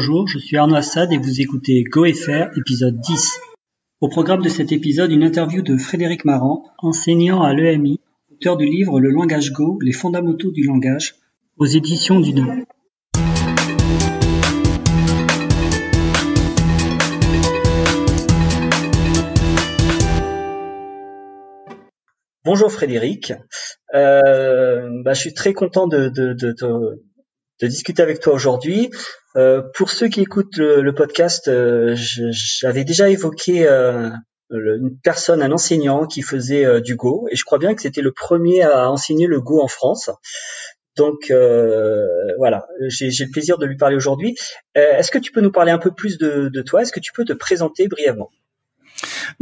Bonjour, je suis Arnaud Assad et vous écoutez GoFR, épisode 10. Au programme de cet épisode, une interview de Frédéric Marant, enseignant à l'EMI, auteur du livre Le langage Go, les fondamentaux du langage, aux éditions du Nom. Bonjour Frédéric, euh, bah, je suis très content de, de, de, de discuter avec toi aujourd'hui. Euh, pour ceux qui écoutent le, podcast, euh, j'avais déjà évoqué euh, une personne, un enseignant qui faisait euh, du Go, et je crois bien que c'était le premier à enseigner le Go en France. Donc voilà, j'ai le plaisir de lui parler aujourd'hui. Est-ce que tu peux nous parler un peu plus de, de toi? Est-ce que tu peux te présenter brièvement?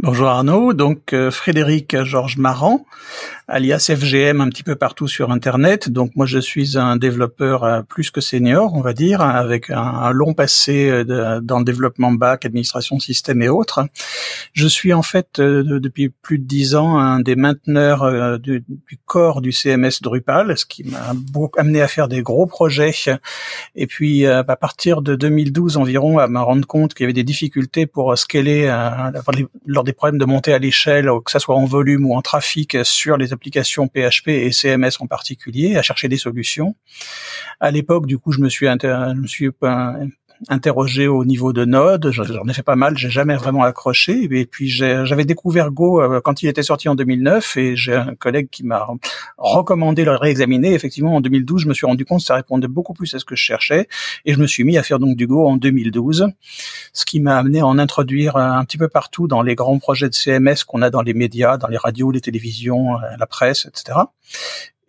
Bonjour Arnaud, donc euh, Frédéric Georges Marant, alias FGM un petit peu partout sur Internet. Donc moi je suis un développeur euh, plus que senior, on va dire, avec un, long passé euh, dans le développement bac, administration système et autres. Je suis en fait depuis plus de dix ans un des mainteneurs du, corps du CMS Drupal, ce qui m'a amené à faire des gros projets. Et puis à partir de 2012 environ, à me rendre compte qu'il y avait des difficultés pour scaler lors des problèmes de montée à l'échelle, que ce soit en volume ou en trafic sur les applications PHP et CMS en particulier, à chercher des solutions. À l'époque, du coup, je me suis, je me suis interrogé au niveau de Node. J'en ai fait pas mal, j'ai jamais vraiment accroché. Et puis j'avais découvert Go euh, quand il était sorti en 2009 et j'ai un collègue qui m'a recommandé de le réexaminer. Effectivement, en 2012, je me suis rendu compte que ça répondait beaucoup plus à ce que je cherchais et je me suis mis à faire donc du Go en 2012, ce qui m'a amené à en introduire un petit peu partout dans les grands projets de CMS qu'on a dans les médias, dans les radios, les télévisions, euh, la presse, etc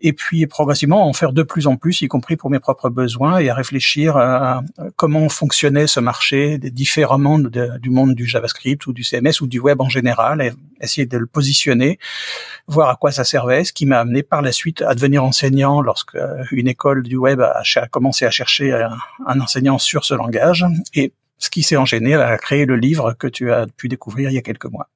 et puis progressivement en faire de plus en plus, y compris pour mes propres besoins, et à réfléchir à comment fonctionnait ce marché différemment du monde du JavaScript ou du CMS ou du web en général, et essayer de le positionner, voir à quoi ça servait, ce qui m'a amené par la suite à devenir enseignant lorsque une école du web a, commencé à chercher un, un enseignant sur ce langage, et ce qui s'est enchaîné à créer le livre que tu as pu découvrir il y a quelques mois.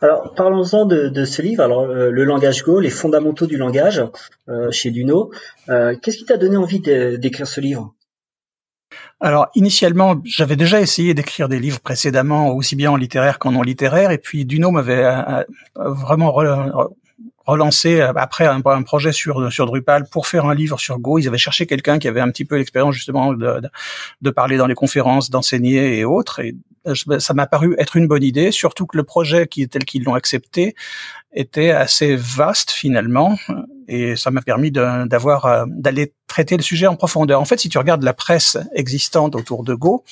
Alors, parlons-en de, ce livre. Alors, euh, le langage Go, les fondamentaux du langage, euh, chez Duno. Euh, qu'est-ce qui t'a donné envie d'écrire ce livre? Alors initialement, j'avais déjà essayé d'écrire des livres précédemment, aussi bien en littéraire qu'en non littéraire, et puis Duno m'avait vraiment relancé après un, projet sur Drupal pour faire un livre sur Go. Ils avaient cherché quelqu'un qui avait un petit peu l'expérience justement de, parler dans les conférences, d'enseigner et autres. Ça m'a paru être une bonne idée, surtout que le projet qui tel qu'ils l'ont accepté était assez vaste finalement, et ça m'a permis d'avoir euh, d'aller traiter le sujet en profondeur. En fait, si tu regardes la presse existante autour de Go,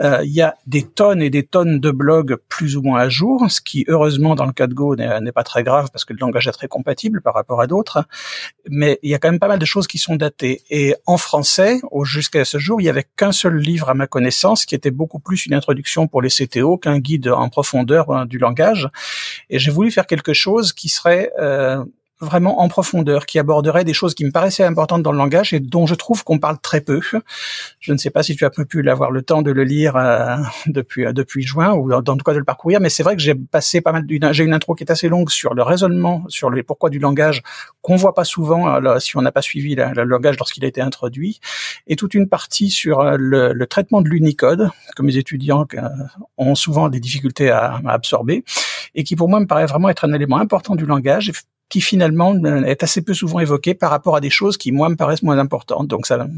il y a des tonnes et des tonnes de blogs plus ou moins à jour, ce qui heureusement dans le cas de Go n'est pas très grave parce que le langage est très compatible par rapport à d'autres. Mais il y a quand même pas mal de choses qui sont datées. Et en français, jusqu'à ce jour, il y avait qu'un seul livre à ma connaissance qui était beaucoup plus une introduction pour les CTO qu'un guide en profondeur hein, du langage. Et j'ai voulu faire quelque chose qui serait euh, vraiment en profondeur, qui aborderait des choses qui me paraissaient importantes dans le langage et dont je trouve qu'on parle très peu. Je ne sais pas si tu as pu avoir le temps de le lire euh, depuis euh, depuis juin ou dans tout cas de le parcourir, mais c'est vrai que j'ai passé pas mal. J'ai une intro qui est assez longue sur le raisonnement, sur les pourquoi du langage qu'on voit pas souvent euh, si on n'a pas suivi le langage lorsqu'il a été introduit, et toute une partie sur le, le traitement de l'Unicode que mes étudiants ont souvent des difficultés à, à absorber et qui pour moi me paraît vraiment être un élément important du langage qui finalement euh, est assez peu souvent évoqué par rapport à des choses qui moi me paraissent moins importantes. Donc ça,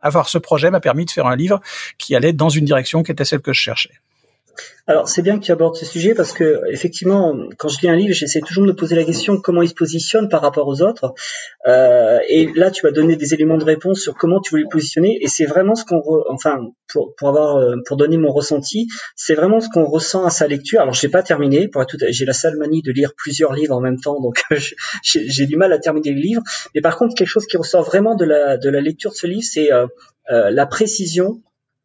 avoir ce projet m'a permis de faire un livre qui allait dans une direction qui était celle que je cherchais. Alors c'est bien que tu abordes ce sujet parce que effectivement, quand je lis un livre, j'essaie toujours de me poser la question comment il se positionne par rapport aux autres. Euh, et là, tu as donné des éléments de réponse sur comment tu voulais le positionner. Et c'est vraiment ce qu'on, enfin, pour, pour avoir, euh, pour donner mon ressenti, c'est vraiment ce qu'on ressent à sa lecture. Alors je n'ai pas terminé. Pour tout, j'ai la sale manie de lire plusieurs livres en même temps, donc j'ai du mal à terminer le livre. Mais par contre, quelque chose qui ressort vraiment de la de la lecture de ce livre, c'est euh, euh la précision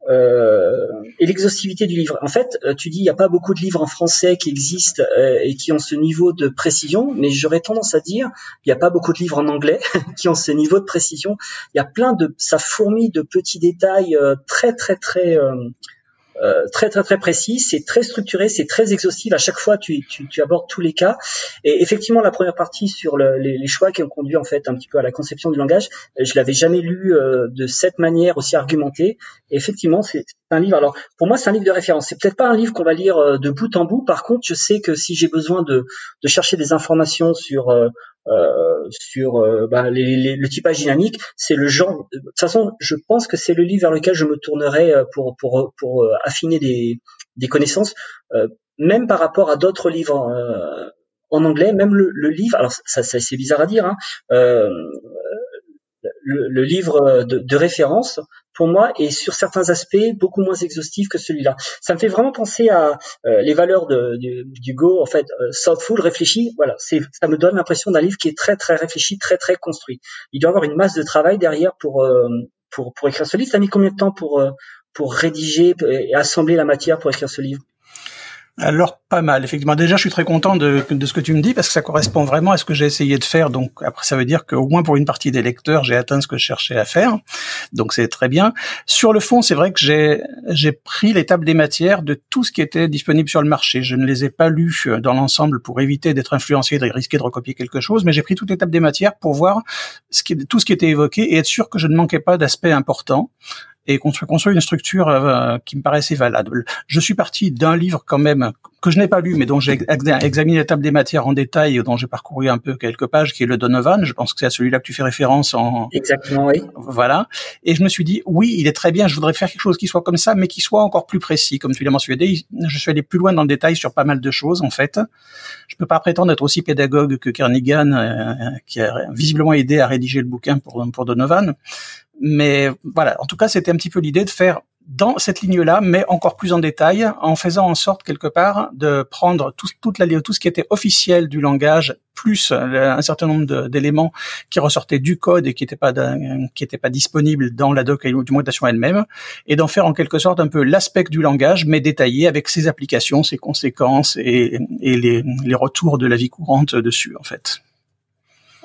et l'exhaustivité du livre. En fait, euh, tu dis il n'y a pas beaucoup de livres en français qui existent euh, et qui ont ce niveau de précision, mais j'aurais tendance à dire il n'y a pas beaucoup de livres en anglais qui ont ce niveau de précision. Il y a plein de ça fourmille de petits détails très très très très très très précis, c'est très structuré, c'est très exhaustif. À chaque fois, tu, tu, tu, abordes tous les cas. Et effectivement, la première partie sur le, les, les, choix qui ont conduit en fait un petit peu à la conception du langage, je l'avais jamais lu de cette manière aussi argumentée. Et effectivement, c'est un livre. Alors pour moi, c'est un livre de référence. C'est peut-être pas un livre qu'on va lire de bout en bout. Par contre, je sais que si j'ai besoin de, de chercher des informations sur euh, sur euh, bah, les, le typage dynamique, c'est le genre. De toute façon, je pense que c'est le livre vers lequel je me tournerai euh, pour pour pour affiner des des connaissances, même par rapport à d'autres livres en anglais, même le, le livre. Alors ça, ça c'est bizarre à dire. Hein, le, livre de, de, référence, pour moi, est sur certains aspects beaucoup moins exhaustif que celui-là. Ça me fait vraiment penser à euh, les valeurs de, du, Go, en fait, euh, thoughtful, réfléchi. Voilà, c'est, ça me donne l'impression d'un livre qui est très très réfléchi, très très construit. Il doit avoir une masse de travail derrière pour euh, pour, pour écrire ce livre. Ça a mis combien de temps pour pour rédiger et assembler la matière pour écrire ce livre? Alors pas mal, effectivement. Déjà, je suis très content de, ce que tu me dis parce que ça correspond vraiment à ce que j'ai essayé de faire. Donc après, ça veut dire qu'au moins pour une partie des lecteurs, j'ai atteint ce que je cherchais à faire. Donc c'est très bien. Sur le fond, c'est vrai que j'ai j'ai pris l'étape des matières de tout ce qui était disponible sur le marché. Je ne les ai pas lus euh, dans l'ensemble pour éviter d'être influencé, de risquer de recopier quelque chose, mais j'ai pris toute l'étape des matières pour voir ce qui, tout ce qui était évoqué et être sûr que je ne manquais pas d'aspects importants et construire, construire une structure euh, qui me paraissait valable. Je suis parti d'un livre quand même que je n'ai pas lu, mais dont j'ai examiné la table des matières en détail, dont j'ai parcouru un peu quelques pages, qui est le Donovan. Je pense que c'est à celui-là que tu fais référence en. Exactement, oui. Voilà. Et je me suis dit, oui, il est très bien. Je voudrais faire quelque chose qui soit comme ça, mais qui soit encore plus précis, comme tu l'as mentionné. Je suis allé plus loin dans le détail sur pas mal de choses, en fait. Je peux pas prétendre être aussi pédagogue que Kernigan, euh, qui a visiblement aidé à rédiger le bouquin pour pour Donovan. Mais voilà, en tout cas, c'était un petit peu l'idée de faire dans cette ligne-là, mais encore plus en détail, en faisant en sorte quelque part de prendre tout, toute la, tout ce qui était officiel du langage, plus un certain nombre d'éléments qui ressortaient du code et qui n'étaient pas qui étaient pas disponibles dans la documentation elle-même, et d'en faire en quelque sorte un peu l'aspect du langage, mais détaillé avec ses applications, ses conséquences et, et les, les retours de la vie courante dessus, en fait.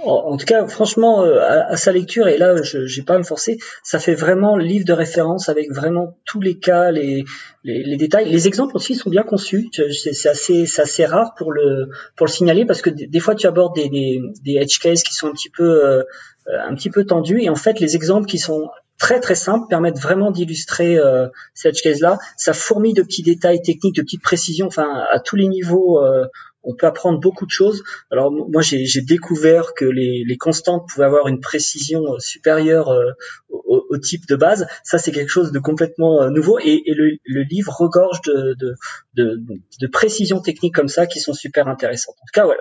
En tout cas, franchement, euh, à, sa lecture, et là, je n'ai pas à me forcer, ça fait vraiment livre de référence avec vraiment tous les cas, les, les, détails. Les exemples aussi sont bien conçus. C'est assez, assez rare pour le, pour le signaler parce que des fois, tu abordes des, des, des edge cases qui sont un petit peu, euh, un petit peu tendus. Et en fait, les exemples qui sont très très simples permettent vraiment d'illustrer euh, ces edge cases là. Ça fourmille de petits détails techniques, de petites précisions, enfin à tous les niveaux. Euh, on peut apprendre beaucoup de choses. Alors moi j'ai découvert que les, constantes pouvaient avoir une précision euh, supérieure euh, au, type de base. Ça c'est quelque chose de complètement euh, nouveau et, le, livre regorge de, de, précisions techniques comme ça qui sont super intéressantes. En tout cas, ouais,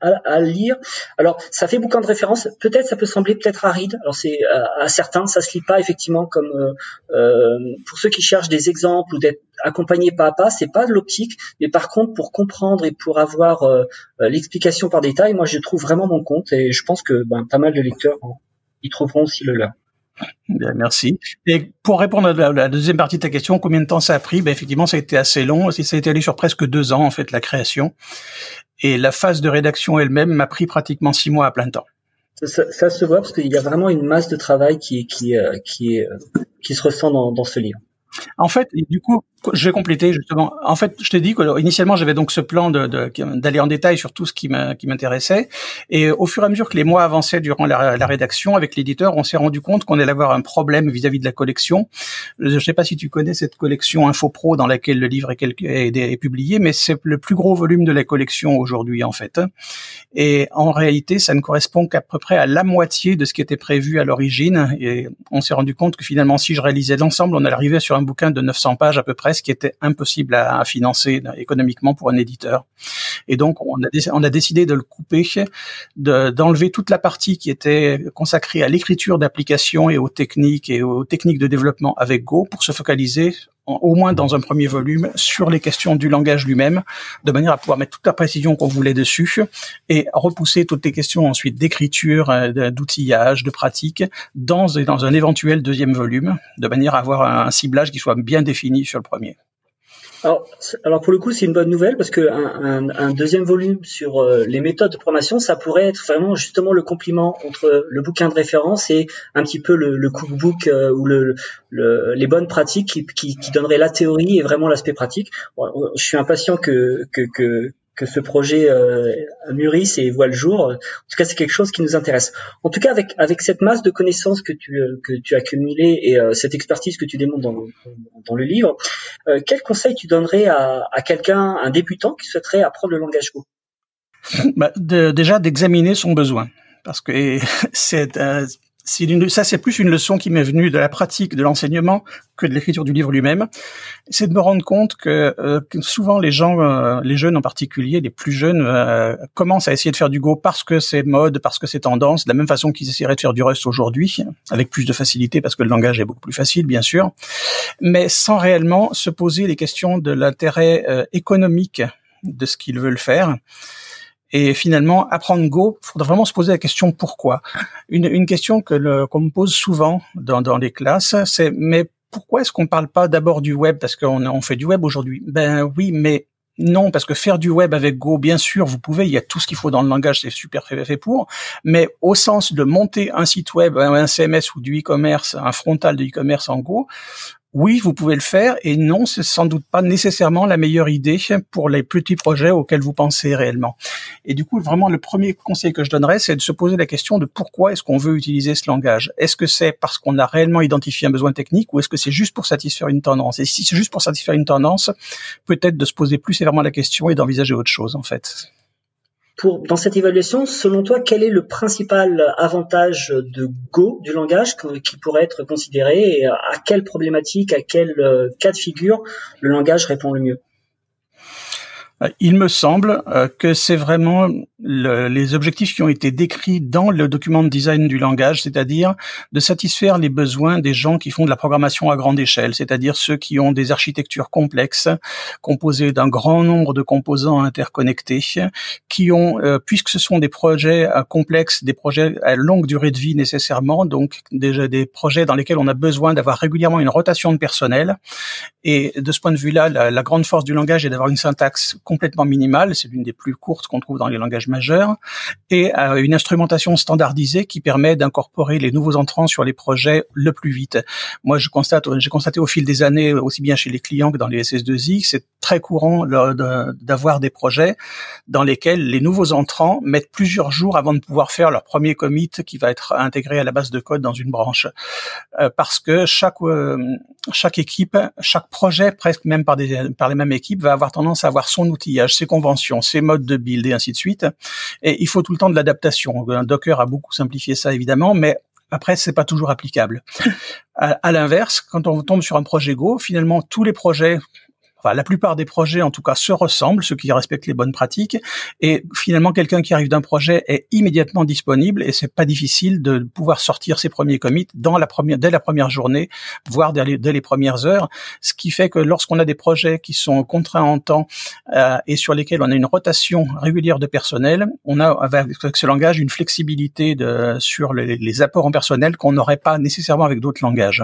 à, à lire. Alors ça fait bouquin de référence. Peut-être ça peut sembler peut-être aride. Alors c'est à, certains ça se lit pas effectivement comme euh, pour ceux qui cherchent des exemples ou d'être accompagné pas à pas. C'est pas de l'optique, mais par contre pour comprendre et pour avoir euh, euh, l'explication par détail, moi je trouve vraiment mon compte et je pense que ben, pas mal de lecteurs y trouveront aussi le leur. Merci. Et pour répondre à la, deuxième partie de ta question, combien de temps ça a pris? Ben, Effectivement, ça a été assez long. Ça a été allé sur presque deux ans, en fait, la création. Et la phase de rédaction elle-même m'a pris pratiquement six mois à plein temps. Ça, se voit parce qu'il y a vraiment une masse de travail qui, qui, euh, qui, qui se ressent dans ce livre. En fait, du coup, je vais compléter justement. En fait, je t'ai dit que initialement j'avais donc ce plan d'aller en détail sur tout ce qui m'intéressait, et au fur et à mesure que les mois avançaient durant la, rédaction avec l'éditeur, on s'est rendu compte qu'on allait avoir un problème vis-à-vis de la collection. Je ne sais pas si tu connais cette collection InfoPro dans laquelle le livre est publié, mais c'est le plus gros volume de la collection aujourd'hui en fait. Et en réalité, ça ne correspond qu'à peu près à la moitié de ce qui était prévu à l'origine. Et on s'est rendu compte que finalement, si je réalisais l'ensemble, on allait arriver sur un bouquin de 900 pages à peu près ce qui était impossible à, financer économiquement pour un éditeur. Et donc, on a, on a décidé de le couper, d'enlever toute la partie qui était consacrée à l'écriture d'applications et aux techniques et aux techniques de développement avec Go pour se focaliser au moins dans un premier volume, sur les questions du langage lui-même, de manière à pouvoir mettre toute la précision qu'on voulait dessus et repousser toutes les questions ensuite d'écriture, euh, d'outillage, de pratique dans, dans un éventuel deuxième volume, de manière à avoir un ciblage qui soit bien défini sur le premier. Alors, alors pour le coup, c'est une bonne nouvelle parce que un, deuxième volume sur euh, les méthodes de programmation, ça pourrait être vraiment justement le compliment entre le bouquin de référence et un petit peu le, le cookbook euh, ou le, le, les bonnes pratiques qui, qui, donneraient la théorie et vraiment l'aspect pratique. je suis impatient que que ce projet euh, mûrisse et voit le jour. En tout cas, c'est quelque chose qui nous intéresse. En tout cas, avec avec cette masse de connaissances que tu euh, que tu as accumulées et euh, cette expertise que tu démontres dans, dans le livre, euh, quel conseil tu donnerais à, à quelqu'un, un débutant qui souhaiterait apprendre le langage Go bah, de, Déjà d'examiner son besoin, parce que c'est ça c'est plus une leçon qui m'est venue de la pratique de l'enseignement que de l'écriture du livre lui-même. C'est de me rendre compte que, euh, souvent les gens, euh, les jeunes en particulier, les plus jeunes, euh, commencent à essayer de faire du Go parce que c'est mode, parce que c'est tendance, de la même façon qu'ils essaieraient de faire du Rust aujourd'hui, avec plus de facilité parce que le langage est beaucoup plus facile, bien sûr, mais sans réellement se poser les questions de l'intérêt économique de ce qu'ils veulent faire. Et finalement, apprendre Go, il faudra vraiment se poser la question pourquoi. Une, une question que qu'on me pose souvent dans, dans les classes, c'est mais pourquoi est-ce qu'on parle pas d'abord du web? Parce qu'on on fait du web aujourd'hui. Ben oui, mais non, parce que faire du web avec Go, bien sûr, vous pouvez, il y a tout ce qu'il faut dans le langage, c'est super fait pour, mais au sens de monter un site web, un CMS ou du e-commerce, un frontal de e-commerce en Go, oui, vous pouvez le faire, et non, c'est sans doute pas nécessairement la meilleure idée pour les petits projets auxquels vous pensez réellement. Et du coup, vraiment, le premier conseil que je donnerais, c'est de se poser la question de pourquoi est-ce qu'on veut utiliser ce langage. Est-ce que c'est parce qu'on a réellement identifié un besoin technique, ou est-ce que c'est juste pour satisfaire une tendance? Et si c'est juste pour satisfaire une tendance, peut-être de se poser plus sévèrement la question et d'envisager autre chose, en fait dans cette évaluation, selon toi, quel est le principal avantage de Go, du langage, qui pourrait être considéré et à quelle problématique, à quel euh, cas de figure le langage répond le mieux? Il me semble euh, que c'est vraiment les objectifs qui ont été décrits dans le document de design du langage, c'est-à-dire de satisfaire les besoins des gens qui font de la programmation à grande échelle, c'est-à-dire ceux qui ont des architectures complexes, composées d'un grand nombre de composants interconnectés, qui ont, euh, puisque ce sont des projets complexes, des projets à longue durée de vie nécessairement, donc déjà des projets dans lesquels on a besoin d'avoir régulièrement une rotation de personnel. Et de ce point de vue-là, la grande force du langage est d'avoir une syntaxe complètement minimale, c'est l'une des plus courtes qu'on trouve dans les langages majeurs, et euh, une instrumentation standardisée qui permet d'incorporer les nouveaux entrants sur les projets le plus vite. Moi, je constate, j'ai constaté au fil des années, aussi bien chez les clients que dans les SS2I, c'est très courant d'avoir des projets dans lesquels les nouveaux entrants mettent plusieurs jours avant de pouvoir faire leur premier commit qui va être intégré à la base de code dans une branche, euh, parce que chaque euh, chaque équipe, chaque projet, presque même par des par les mêmes équipes, va avoir tendance à avoir son outillage, ses conventions, ses modes de build et ainsi de suite. Et il faut tout le temps de l'adaptation. Docker a beaucoup simplifié ça évidemment, mais après, c'est pas toujours applicable. à l'inverse, quand on tombe sur un projet Go, finalement, tous les projets la plupart des projets, en tout cas, se ressemblent, ceux qui respectent les bonnes pratiques. Et finalement, quelqu'un qui arrive d'un projet est immédiatement disponible et c'est pas difficile de pouvoir sortir ses premiers commits dans la première, dès la première journée, voire dès les, premières heures. Ce qui fait que lorsqu'on a des projets qui sont contraints en temps euh, et sur lesquels on a une rotation régulière de personnel, on a avec ce langage une flexibilité sur les apports en personnel qu'on n'aurait pas nécessairement avec d'autres langages.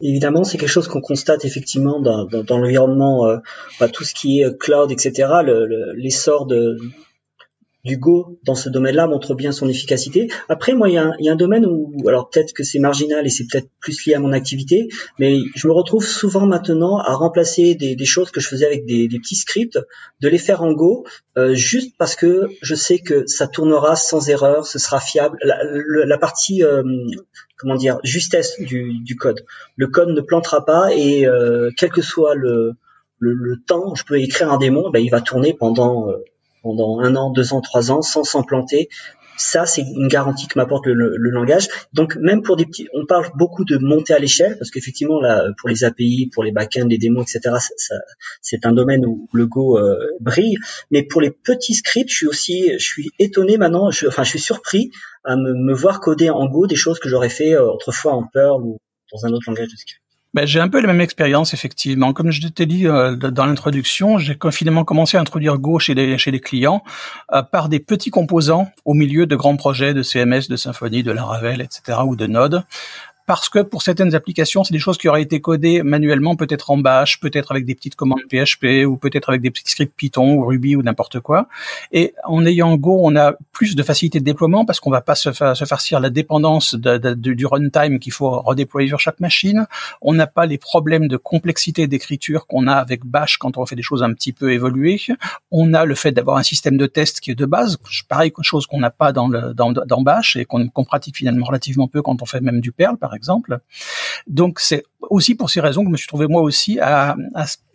Évidemment, c'est quelque chose qu'on constate effectivement dans, l'environnement, euh, bah, tout ce qui est cloud, etc. L'essor de, du Go dans ce domaine-là montre bien son efficacité. Après, moi, il y a un, y a un domaine où, alors peut-être que c'est marginal et c'est peut-être plus lié à mon activité, mais je me retrouve souvent maintenant à remplacer des, des choses que je faisais avec des, des, petits scripts, de les faire en Go, euh, juste parce que je sais que ça tournera sans erreur, ce sera fiable. La, la partie euh, comment dire justesse du, du, code. Le code ne plantera pas et euh, quel que soit le, le, le, temps, je peux écrire un démon, ben, il va tourner pendant euh, pendant un an, deux ans, trois ans sans s'implanter. Ça, c'est une garantie que m'apporte le, langage. Donc, même pour des petits, on parle beaucoup de monter à l'échelle parce qu'effectivement, là, pour les API, pour les backends, les démos, etc., c'est un domaine où le Go euh, brille. Mais pour les petits scripts, je suis aussi, je suis étonné maintenant, je, enfin, je suis surpris à me, me voir coder en Go des choses que j'aurais fait euh, autrefois en Perl ou dans un autre langage de script. Ben, j'ai un peu la même expérience, effectivement. Comme je t'ai dit euh, dans l'introduction, j'ai finalement commencé à introduire Go chez les, clients euh, par des petits composants au milieu de grands projets de CMS, de Symfony, de Laravel, etc., ou de Node parce que pour certaines applications, c'est des choses qui auraient été codées manuellement, peut-être en Bash, peut-être avec des petites commandes PHP ou peut-être avec des petits scripts Python ou Ruby ou n'importe quoi. Et en ayant Go, on a plus de facilité de déploiement parce qu'on va pas se, se farcir la dépendance du runtime qu'il faut redéployer sur chaque machine. On n'a pas les problèmes de complexité d'écriture qu'on a avec Bash quand on fait des choses un petit peu évoluées. On a le fait d'avoir un système de test qui est de base, pareil, chose qu'on n'a pas dans, le, dans, dans Bash et qu'on pratique finalement relativement peu quand on fait même du Perl, par exemple. Donc c'est aussi pour ces raisons que je me suis trouvé moi aussi à,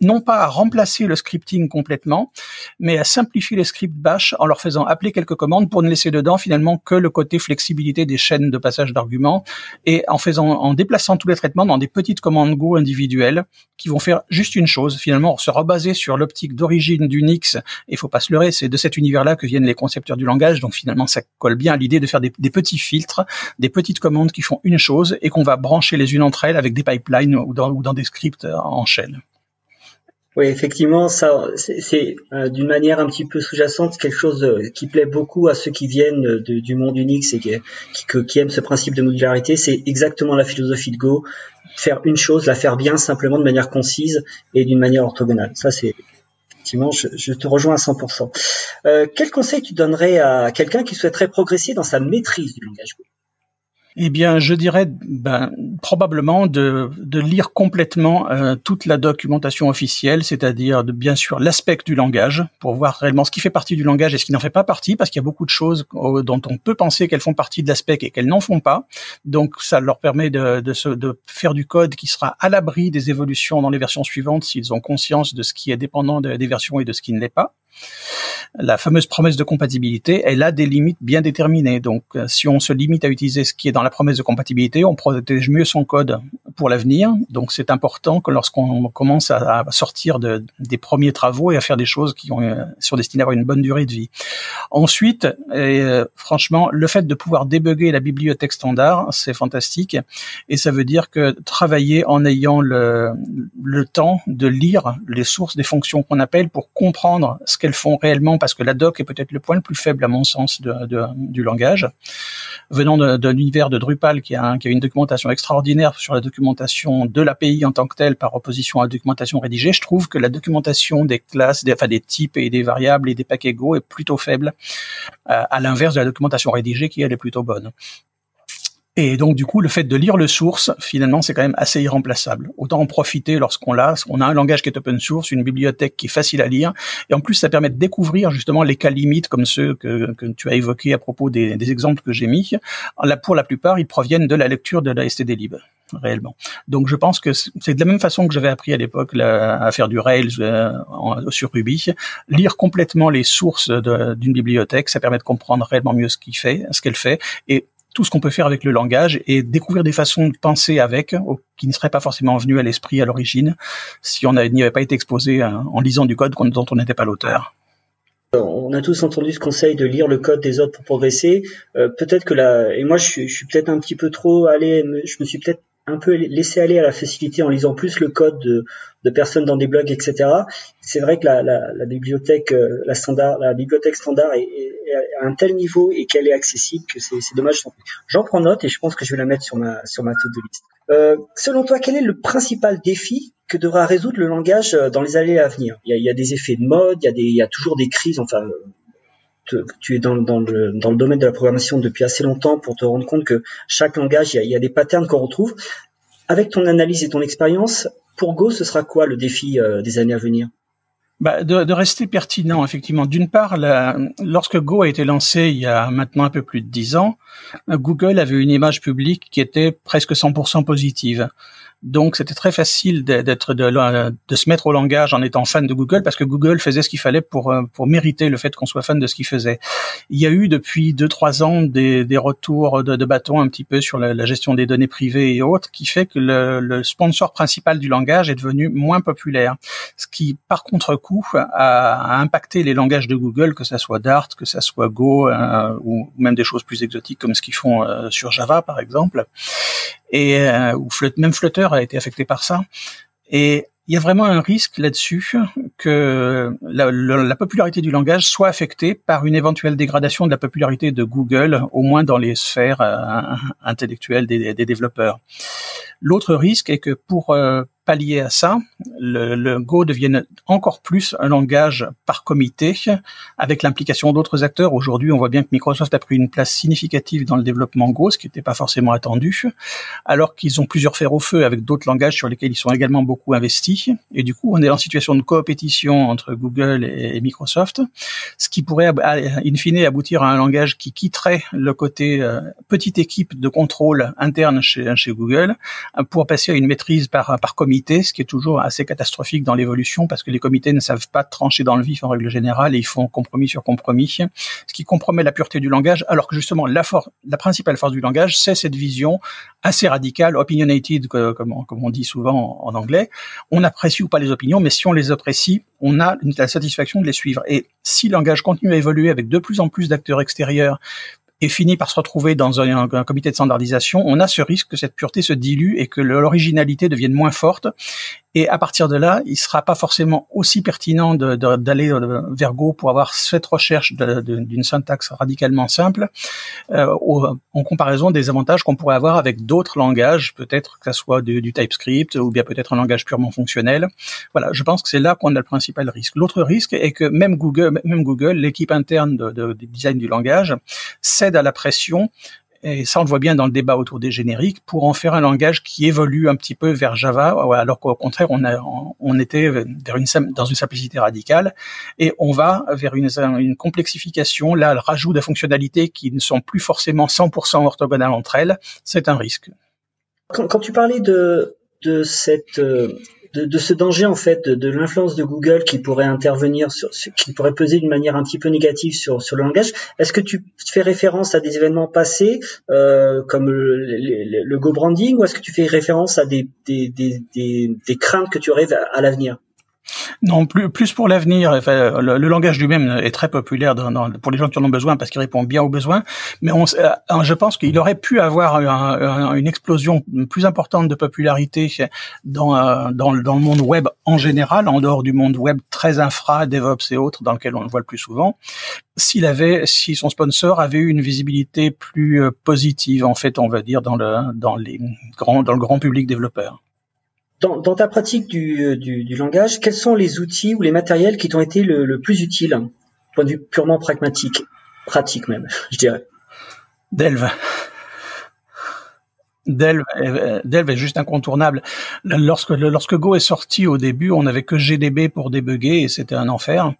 non pas à remplacer le scripting complètement, mais à simplifier les scripts Bash en leur faisant appeler quelques commandes pour ne laisser dedans finalement que le côté flexibilité des chaînes de passage d'arguments et en faisant, en déplaçant tous les traitements dans des petites commandes Go individuelles qui vont faire juste une chose. Finalement, se rebaser sur l'optique d'origine d'Unix. Il faut pas se leurrer, c'est de cet univers-là que viennent les concepteurs du langage. Donc finalement, ça colle bien à l'idée de faire des petits filtres, des petites commandes qui font une chose et qu'on va brancher les unes entre elles avec des pipelines ou dans, ou dans des scripts en chaîne. Oui, effectivement, ça, c'est euh, d'une manière un petit peu sous-jacente quelque chose qui plaît beaucoup à ceux qui viennent du monde Unix et qui, aiment ce principe de modularité. C'est exactement la philosophie de Go, faire une chose, la faire bien, simplement de manière concise et d'une manière orthogonale. Ça, c'est effectivement, je, te rejoins à 100%. Euh, quel conseil tu donnerais à quelqu'un qui souhaiterait progresser dans sa maîtrise du langage Go? Eh bien, je dirais ben, probablement de, lire complètement euh, toute la documentation officielle, c'est-à-dire de, bien sûr l'aspect du langage, pour voir réellement ce qui fait partie du langage et ce qui n'en fait pas partie, parce qu'il y a beaucoup de choses dont on peut penser qu'elles font partie de l'aspect et qu'elles n'en font pas. Donc, ça leur permet de, de faire du code qui sera à l'abri des évolutions dans les versions suivantes s'ils ont conscience de ce qui est dépendant des versions et de ce qui ne l'est pas la fameuse promesse de compatibilité, elle a des limites bien déterminées. Donc, euh, si on se limite à utiliser ce qui est dans la promesse de compatibilité, on protège mieux son code pour l'avenir. Donc, c'est important que lorsqu'on commence à, sortir de, des premiers travaux et à faire des choses qui euh, sont destinées à avoir une bonne durée de vie. Ensuite, euh, franchement, le fait de pouvoir débugger la bibliothèque standard, c'est fantastique. Et ça veut dire que travailler en ayant le, le temps de lire les sources des fonctions qu'on appelle pour comprendre ce qu'elles font réellement parce que la doc est peut-être le point le plus faible à mon sens du langage. Venant de, l'univers de Drupal qui a, une documentation extraordinaire sur la documentation de l'API en tant que telle par opposition à la documentation rédigée, je trouve que la documentation des classes, des, types et des variables et des paquets Go est plutôt faible, euh, à l'inverse de la documentation rédigée qui elle est plutôt bonne. Et donc du coup, le fait de lire le source, finalement, c'est quand même assez irremplaçable. Autant en profiter lorsqu'on l'a. On a un langage qui est open source, une bibliothèque qui est facile à lire, et en plus, ça permet de découvrir justement les cas limites comme ceux que, tu as évoqués à propos des, exemples que j'ai mis. Là, pour la plupart, ils proviennent de la lecture de la STDlib réellement. Donc je pense que c'est de la même façon que j'avais appris à l'époque à faire du Rails euh, sur Ruby, lire complètement les sources d'une bibliothèque, ça permet de comprendre réellement mieux ce qu'il fait, ce qu'elle fait, et tout ce qu'on peut faire avec le langage et découvrir des façons de penser avec qui ne seraient pas forcément venues à l'esprit à l'origine si on n'y avait pas été exposé euh, en lisant du code dont on n'était pas l'auteur. On a tous entendu ce conseil de lire le code des autres pour progresser. Euh, peut-être que là, et moi je suis, je suis peut-être un petit peu trop allé, je me suis peut-être un peu laissé aller à la facilité en lisant plus le code de, de personnes dans des blogs, etc. C'est vrai que la, la, la, bibliothèque, euh, la standard, la bibliothèque standard est, est, à un tel niveau et qu'elle est accessible que c'est dommage. J'en prends note et je pense que je vais la mettre sur ma sur ma to-do list. Euh, selon toi, quel est le principal défi que devra résoudre le langage euh, dans les années à venir? Il y, a, il y, a, des effets de mode, il y a, des, il y a toujours des crises. Enfin, tu es dans, le, domaine de la programmation depuis assez longtemps pour te rendre compte que chaque langage, il y a, des patterns qu'on retrouve. Avec ton analyse et ton expérience, pour Go, ce sera quoi le défi euh, des années à venir? Bah, de, rester pertinent, effectivement. D'une part, lorsque Go a été lancé il y a maintenant un peu plus de dix ans, Google avait une image publique qui était presque 100% positive. Donc c'était très facile d'être de, se mettre au langage en étant fan de Google parce que Google faisait ce qu'il fallait pour euh, pour mériter le fait qu'on soit fan de ce qu'il faisait. Il y a eu depuis deux trois ans des, des retours de, de, bâton un petit peu sur la, gestion des données privées et autres qui fait que le, le, sponsor principal du langage est devenu moins populaire. Ce qui par contre coup a, a impacté les langages de Google que ça soit Dart, que ça soit Go euh, ou même des choses plus exotiques comme ce qu'ils font euh, sur Java par exemple et euh, ou même Flutter a été affecté par ça. Et il y a vraiment un risque là-dessus que la, la, popularité du langage soit affectée par une éventuelle dégradation de la popularité de Google, au moins dans les sphères euh, intellectuelles des, des développeurs. L'autre risque est que pour euh, pallier à ça, le, le, Go devienne encore plus un langage par comité, avec l'implication d'autres acteurs. Aujourd'hui, on voit bien que Microsoft a pris une place significative dans le développement Go, ce qui n'était pas forcément attendu, alors qu'ils ont plusieurs fers au feu avec d'autres langages sur lesquels ils sont également beaucoup investis. Et du coup, on est en situation de coopétition entre Google et Microsoft, ce qui pourrait, in fine, aboutir à un langage qui quitterait le côté euh, petite équipe de contrôle interne chez, chez Google pour passer à une maîtrise par, par comité ce qui est toujours assez catastrophique dans l'évolution parce que les comités ne savent pas trancher dans le vif en règle générale et ils font compromis sur compromis, ce qui compromet la pureté du langage, alors que justement la, la principale force du langage, c'est cette vision assez radicale, opinionated, comme, comme on dit souvent en, anglais. On apprécie ou pas les opinions, mais si on les apprécie, on a la satisfaction de les suivre. Et si le langage continue à évoluer avec de plus en plus d'acteurs extérieurs et finit par se retrouver dans un, comité de standardisation, on a ce risque que cette pureté se dilue et que l'originalité devienne moins forte et à partir de là, il sera pas forcément aussi pertinent d'aller euh, vers Go pour avoir cette recherche d'une syntaxe radicalement simple euh, en comparaison des avantages qu'on pourrait avoir avec d'autres langages, peut-être que ce soit du, TypeScript ou bien peut-être un langage purement fonctionnel. Voilà, je pense que c'est là qu'on a le principal risque. L'autre risque est que même Google, même Google, l'équipe interne de, de, design du langage cède à la pression et ça on le voit bien dans le débat autour des génériques, pour en faire un langage qui évolue un petit peu vers Java, alors qu'au contraire on, était vers une, dans une simplicité radicale, et on va vers une, complexification, là le rajout de fonctionnalités qui ne sont plus forcément 100% orthogonales entre elles, c'est un risque. Quand, quand, tu parlais de, de cette euh, de, ce danger en fait de, l'influence de Google qui pourrait intervenir sur, qui pourrait peser d'une manière un petit peu négative sur sur le langage. Est-ce que tu fais référence à des événements passés euh, comme le, Go branding ou est-ce que tu fais référence à des des, des, des, craintes que tu aurais à l'avenir? Non, plus, plus pour l'avenir. Enfin, le, langage lui-même est très populaire dans, pour les gens qui en ont besoin parce qu'il répond bien aux besoins. Mais on, euh, je pense qu'il aurait pu avoir une explosion plus importante de popularité dans, euh, dans, dans, le monde web en général, en dehors du monde web très infra, DevOps et autres, dans lequel on le voit le plus souvent. S'il avait, si son sponsor avait eu une visibilité plus euh, positive, en fait, on va dire dans le dans les grands dans le grand public développeur. Dans, ta pratique du, du, langage, quels sont les outils ou les matériels qui t'ont été le, plus utiles, point de vue purement pragmatique, pratique même, je dirais? Delve. Delve est, Delve est juste incontournable. Lorsque, lorsque Go est sorti au début, on n'avait que GDB pour débugger et c'était un enfer.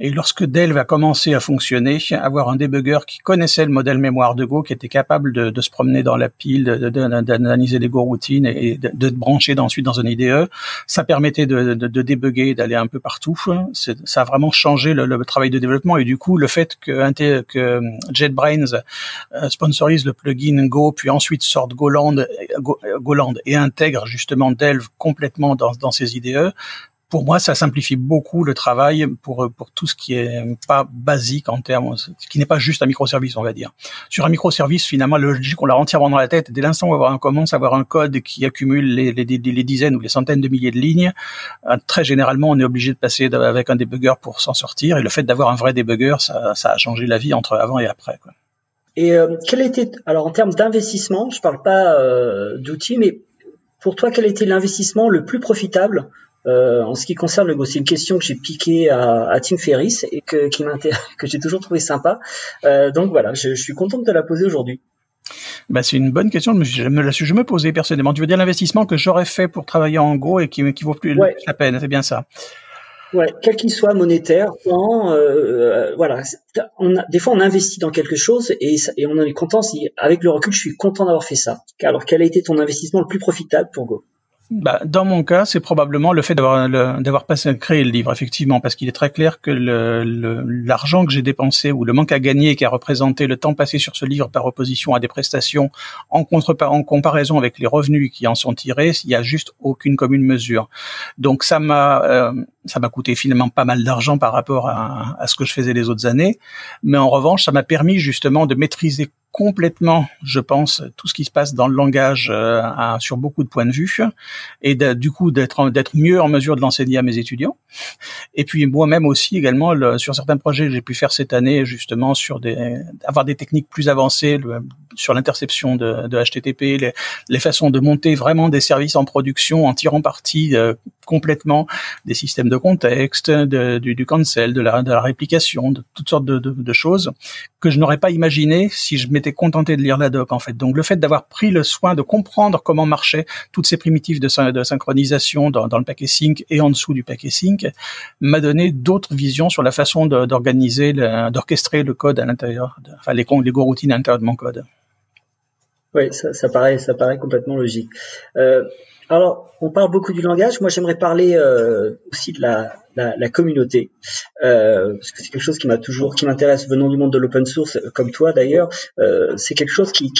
Et lorsque Delve a commencé à fonctionner, avoir un débugger qui connaissait le modèle mémoire de Go, qui était capable de, se promener dans la pile, d'analyser les Go routines et de, de brancher ensuite dans un IDE, ça permettait de, de, débugger, d'aller un peu partout. Ça a vraiment changé le, travail de développement et du coup le fait que, que JetBrains euh, sponsorise le plugin Go, puis ensuite sorte Goland, Goland et intègre justement Delve complètement dans, dans ses IDE, pour moi, ça simplifie beaucoup le travail pour pour tout ce qui est pas basique en termes, qui n'est pas juste un microservice, on va dire. Sur un microservice, finalement, le logique, on l'a entièrement dans la tête. Dès l'instant où on commence à avoir un code qui accumule les, les, dizaines ou les centaines de milliers de lignes, euh, très généralement, on est obligé de passer avec un débugger pour s'en sortir. Et le fait d'avoir un vrai débugger, ça, a changé la vie entre avant et après. Et euh, quel était, alors en termes d'investissement, je parle pas euh, d'outils, mais pour toi, quel était l'investissement le plus profitable euh, en ce qui concerne le Go, c'est une question que j'ai piquée à, à, Tim Ferriss et que, qui que j'ai toujours trouvé sympa. Euh, donc voilà, je, je, suis content de la poser aujourd'hui. Bah, c'est une bonne question. Je me, je me posais personnellement. Tu veux dire l'investissement que j'aurais fait pour travailler en Go et qui, qui vaut plus la peine, c'est bien ça. Ouais, quel qu'il soit monétaire, euh, euh, voilà. On a, des fois, on investit dans quelque chose et, et on en est content. Si, avec le recul, je suis content d'avoir fait ça. Alors, quel a été ton investissement le plus profitable pour Go? Bah, dans mon cas, c'est probablement le fait d'avoir d'avoir créé le livre, effectivement, parce qu'il est très clair que l'argent le, que j'ai dépensé ou le manque à gagner qui a représenté le temps passé sur ce livre par opposition à des prestations en, en comparaison avec les revenus qui en sont tirés, il y a juste aucune commune mesure. Donc ça m'a euh, ça m'a coûté finalement pas mal d'argent par rapport à, ce que je faisais les autres années, mais en revanche, ça m'a permis justement de maîtriser complètement, je pense, tout ce qui se passe dans le langage euh, sur beaucoup de points de vue, et du coup d'être d'être mieux en mesure de l'enseigner à mes étudiants. Et puis moi-même aussi également sur certains projets que j'ai pu faire cette année, justement sur des avoir des techniques plus avancées sur l'interception de, de, HTTP, les, les, façons de monter vraiment des services en production en tirant parti euh, complètement des systèmes de contexte, du, du, cancel, de la, de la réplication, de toutes sortes de, de choses que je n'aurais pas imaginé si je m'étais contenté de lire la doc en fait. Donc le fait d'avoir pris le soin de comprendre comment marchaient toutes ces primitives de, synchronisation dans, le paquet sync et en dessous du paquet sync m'a donné d'autres visions sur la façon d'organiser, d'orchestrer le code à l'intérieur, enfin les, les go routines à l'intérieur de mon code. Oui, ça, ça, paraît, ça paraît complètement logique. Euh, alors, on parle beaucoup du langage. Moi, j'aimerais parler euh, aussi de la, la, communauté, euh, parce que c'est quelque chose qui m'a toujours, qui m'intéresse venant du monde de l'open source, comme toi d'ailleurs. Euh, c'est quelque chose qui,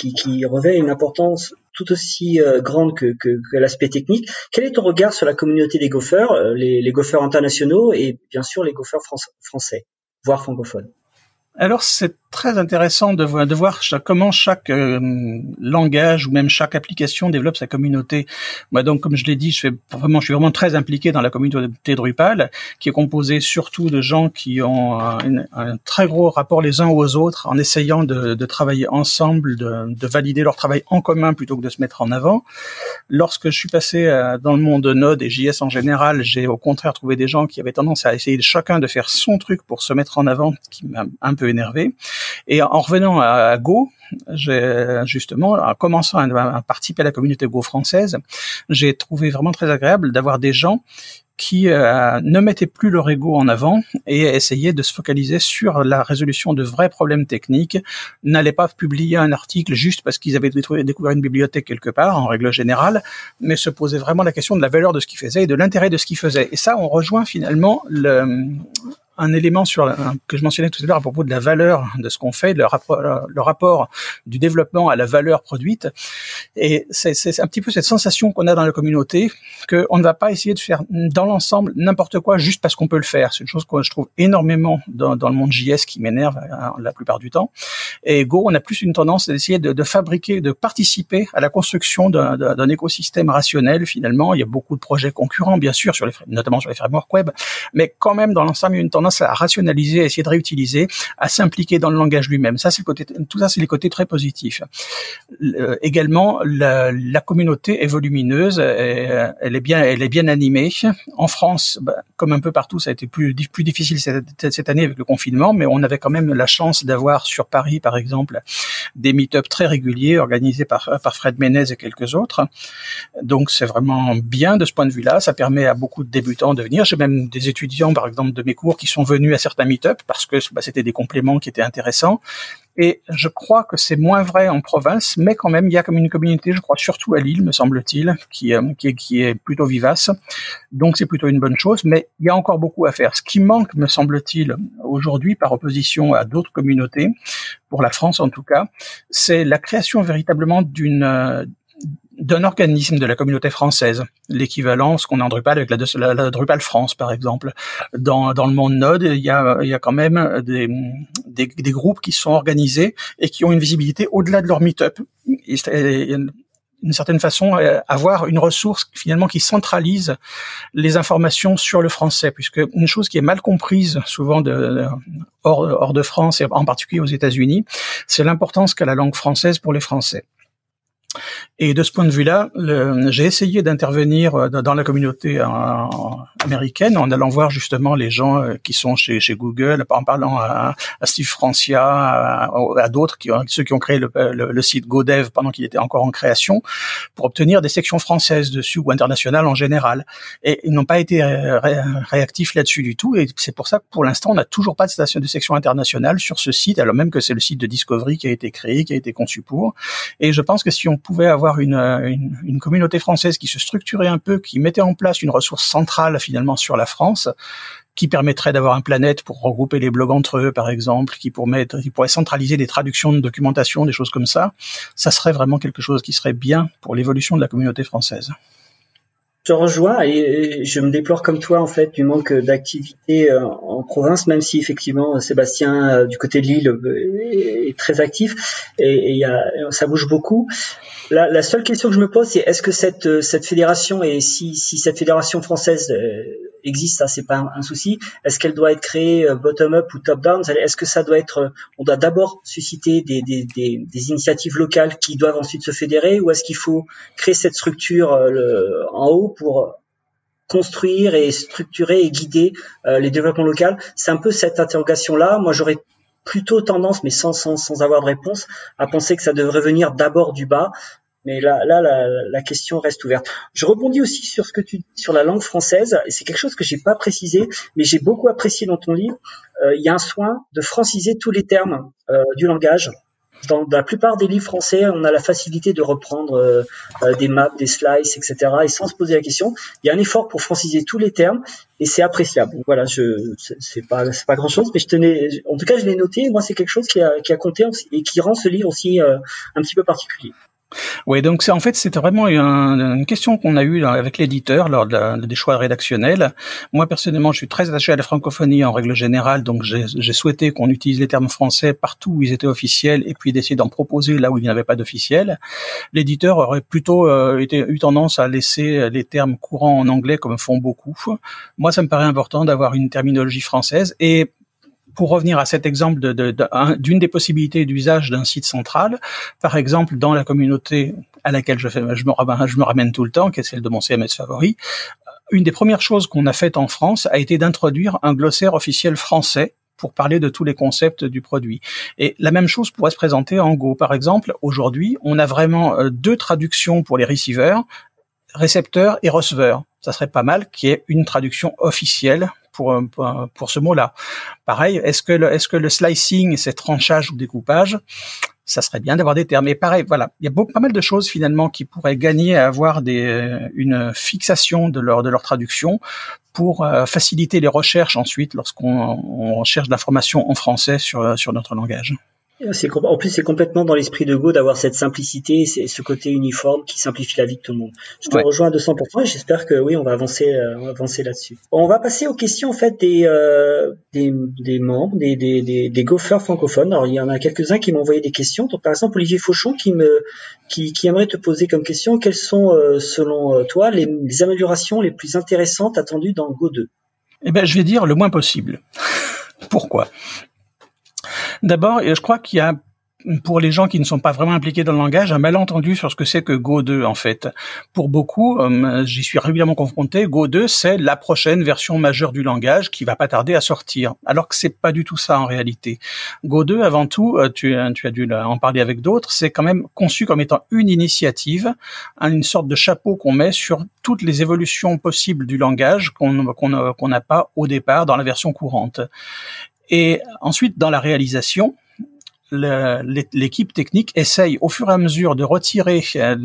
revêt une importance tout aussi euh, grande que, l'aspect technique. Quel est ton regard sur la communauté des goffers, euh, les, les internationaux et bien sûr les goffers français, voire francophones? Alors c'est très intéressant de voir, de voir comment chaque euh, langage ou même chaque application développe sa communauté. Moi donc comme je l'ai dit, je fais vraiment, je suis vraiment très impliqué dans la communauté Drupal, qui est composée surtout de gens qui ont un, un très gros rapport les uns aux autres, en essayant de, de travailler ensemble, de, de, valider leur travail en commun plutôt que de se mettre en avant. Lorsque je suis passé euh, dans le monde Node et JS en général, j'ai au contraire trouvé des gens qui avaient tendance à essayer chacun de faire son truc pour se mettre en avant, qui m'a un peu énervé. Et en revenant à, Go, justement, en commençant à, participer à la communauté Go française, j'ai trouvé vraiment très agréable d'avoir des gens qui euh, ne mettaient plus leur ego en avant et essayaient de se focaliser sur la résolution de vrais problèmes techniques, n'allaient pas publier un article juste parce qu'ils avaient découvert une bibliothèque quelque part, en règle générale, mais se posaient vraiment la question de la valeur de ce qu'ils faisaient et de l'intérêt de ce qu'ils faisaient. Et ça, on rejoint finalement le, un élément sur que je mentionnais tout à l'heure à propos de la valeur de ce qu'on fait, le rapport, le rapport du développement à la valeur produite. Et c'est un petit peu cette sensation qu'on a dans la communauté qu'on ne va pas essayer de faire dans l'ensemble n'importe quoi juste parce qu'on peut le faire. C'est une chose que je trouve énormément dans, dans le monde JS qui m'énerve hein, la plupart du temps. Et Go, on a plus une tendance d'essayer de, de, fabriquer, de participer à la construction d'un écosystème rationnel. Finalement, il y a beaucoup de projets concurrents, bien sûr, sur les, notamment sur les frameworks web, mais quand même dans l'ensemble, il y a une tendance à rationaliser, à essayer de réutiliser, à s'impliquer dans le langage lui-même. Ça, c'est côté, tout ça, c'est les côtés très positifs. Euh, également, la, communauté est volumineuse, elle est bien, elle est bien animée. En France, bah, comme un peu partout, ça a été plus, difficile cette, année avec le confinement, mais on avait quand même la chance d'avoir sur Paris, par exemple, des meet-ups très réguliers organisés par, par Fred Menez et quelques autres. Donc, c'est vraiment bien de ce point de vue-là. Ça permet à beaucoup de débutants de venir. J'ai même des étudiants, par exemple, de mes cours qui sont venus à certains meet-up parce que bah, c'était des compléments qui étaient intéressants. Et je crois que c'est moins vrai en province, mais quand même, il y a comme une communauté, je crois surtout à Lille, me semble-t-il, qui, euh, qui est plutôt vivace. Donc c'est plutôt une bonne chose, mais il y a encore beaucoup à faire. Ce qui manque, me semble-t-il, aujourd'hui, par opposition à d'autres communautés, pour la France en tout cas, c'est la création véritablement d'une euh, d'un organisme de la communauté française, l'équivalent, ce qu'on a en Drupal avec la, Drupal France, par exemple. Dans, le monde Node, il y a, quand même des, groupes qui sont organisés et qui ont une visibilité au-delà de leur meet-up. D'une certaine façon, euh, avoir une ressource finalement qui centralise les informations sur le français, puisque une chose qui est mal comprise souvent hors, hors de France et en particulier aux États-Unis, c'est l'importance qu'a la langue française pour les Français. Et de ce point de vue-là, j'ai essayé d'intervenir euh, dans la communauté euh, américaine en allant voir justement les gens euh, qui sont chez, Google, en parlant à, Steve Francia, à, d'autres, ceux qui ont créé le, site GoDev pendant qu'il était encore en création, pour obtenir des sections françaises dessus ou internationales en général. Et ils n'ont pas été réactifs là-dessus du tout. Et c'est pour ça que pour l'instant, on n'a toujours pas de de section internationale sur ce site, alors même que c'est le site de Discovery qui a été créé, qui a été conçu pour. Et je pense que si on pouvait avoir une, une, une, communauté française qui se structurait un peu, qui mettait en place une ressource centrale finalement sur la France, qui permettrait d'avoir un planète pour regrouper les blogs entre eux, par exemple, qui pourrait, qui pourrait centraliser des traductions de documentation, des choses comme ça, ça serait vraiment quelque chose qui serait bien pour l'évolution de la communauté française. Je rejoins et je me déplore comme toi en fait du manque d'activité euh, en province, même si effectivement Sébastien euh, du côté de Lille euh, est très actif et, y a, ça bouge beaucoup. La, la, seule question que je me pose, c'est est-ce que cette, cette fédération et si, si cette fédération française existe, ça c'est pas un, souci. Est-ce qu'elle doit être créée bottom-up ou top-down? Est-ce que ça doit être, on doit d'abord susciter des, initiatives locales qui doivent ensuite se fédérer, ou est-ce qu'il faut créer cette structure le, en haut pour construire et structurer et guider euh, les développements locaux? C'est un peu cette interrogation-là. Moi, j'aurais plutôt tendance, mais sans avoir de réponse, à penser que ça devrait venir d'abord du bas. Mais là, là la, la, question reste ouverte. Je rebondis aussi sur ce que tu dis sur la langue française. C'est quelque chose que j'ai pas précisé, mais j'ai beaucoup apprécié dans ton livre. Euh, il y a un soin de franciser tous les termes euh, du langage dans la plupart des livres français, on a la facilité de reprendre euh, euh, des maps, des slices, etc. Et sans se poser la question, il y a un effort pour franciser tous les termes et c'est appréciable. Voilà, je c'est pas c'est pas grand chose, mais je tenais, en tout cas, je l'ai noté. Moi, c'est quelque chose qui a, qui a compté et qui rend ce livre aussi euh, un petit peu particulier. Oui, donc c'est en fait c'était vraiment une, question qu'on a eue avec l'éditeur lors des choix rédactionnels. Moi personnellement, je suis très attaché à la francophonie en règle générale, donc j'ai souhaité qu'on utilise les termes français partout où ils étaient officiels et puis d'essayer d'en proposer là où il n'y avait pas d'officiel. L'éditeur aurait plutôt euh, eu tendance à laisser les termes courants en anglais comme font beaucoup. Moi, ça me paraît important d'avoir une terminologie française et pour revenir à cet exemple d'une de, de, des possibilités d'usage d'un site central, par exemple dans la communauté à laquelle je, fais, je, me, ramène tout le temps, qui est celle de mon CMS favori, une des premières choses qu'on a faites en France a été d'introduire un glossaire officiel français pour parler de tous les concepts du produit. Et la même chose pourrait se présenter en Go. Par exemple, aujourd'hui, on a vraiment euh, deux traductions pour les receivers, récepteurs et receveurs. Ça serait pas mal qu'il y ait une traduction officielle pour, pour, ce mot-là. Pareil, est-ce que le, est-ce que le slicing, c'est tranchage ou découpage? Ça serait bien d'avoir des termes. Et pareil, voilà, il y a beaucoup, pas mal de choses finalement qui pourraient gagner à avoir des, une fixation de leur de leur traduction pour euh, faciliter les recherches ensuite lorsqu'on on recherche de l'information en français sur sur notre langage. En plus, c'est complètement dans l'esprit de Go d'avoir cette simplicité, ce côté uniforme qui simplifie la vie de tout le monde. Je te rejoins à 200% et j'espère que oui, on va avancer, euh, on va avancer là-dessus. On va passer aux questions en fait des euh, des, des, membres, des, des, des, des gophers francophones. Alors il y en a quelques-uns qui m'ont envoyé des questions. Donc par exemple Olivier Fauchon qui me qui, qui aimerait te poser comme question quelles sont euh, selon toi les, les améliorations les plus intéressantes attendues dans Go 2 Eh ben je vais dire le moins possible. Pourquoi? D'abord, je crois qu'il y a pour les gens qui ne sont pas vraiment impliqués dans le langage, un malentendu sur ce que c'est que Go 2 en fait. Pour beaucoup, euh, j'y suis régulièrement confronté, Go 2 c'est la prochaine version majeure du langage qui va pas tarder à sortir. Alors que c'est pas du tout ça en réalité. Go 2 avant tout, euh, tu, tu as dû en parler avec d'autres, c'est quand même conçu comme étant une initiative, une sorte de chapeau qu'on met sur toutes les évolutions possibles du langage qu'on qu'on n'a pas au départ dans la version courante. Et ensuite, dans la réalisation, l'équipe technique essaye au fur et à mesure de retirer euh,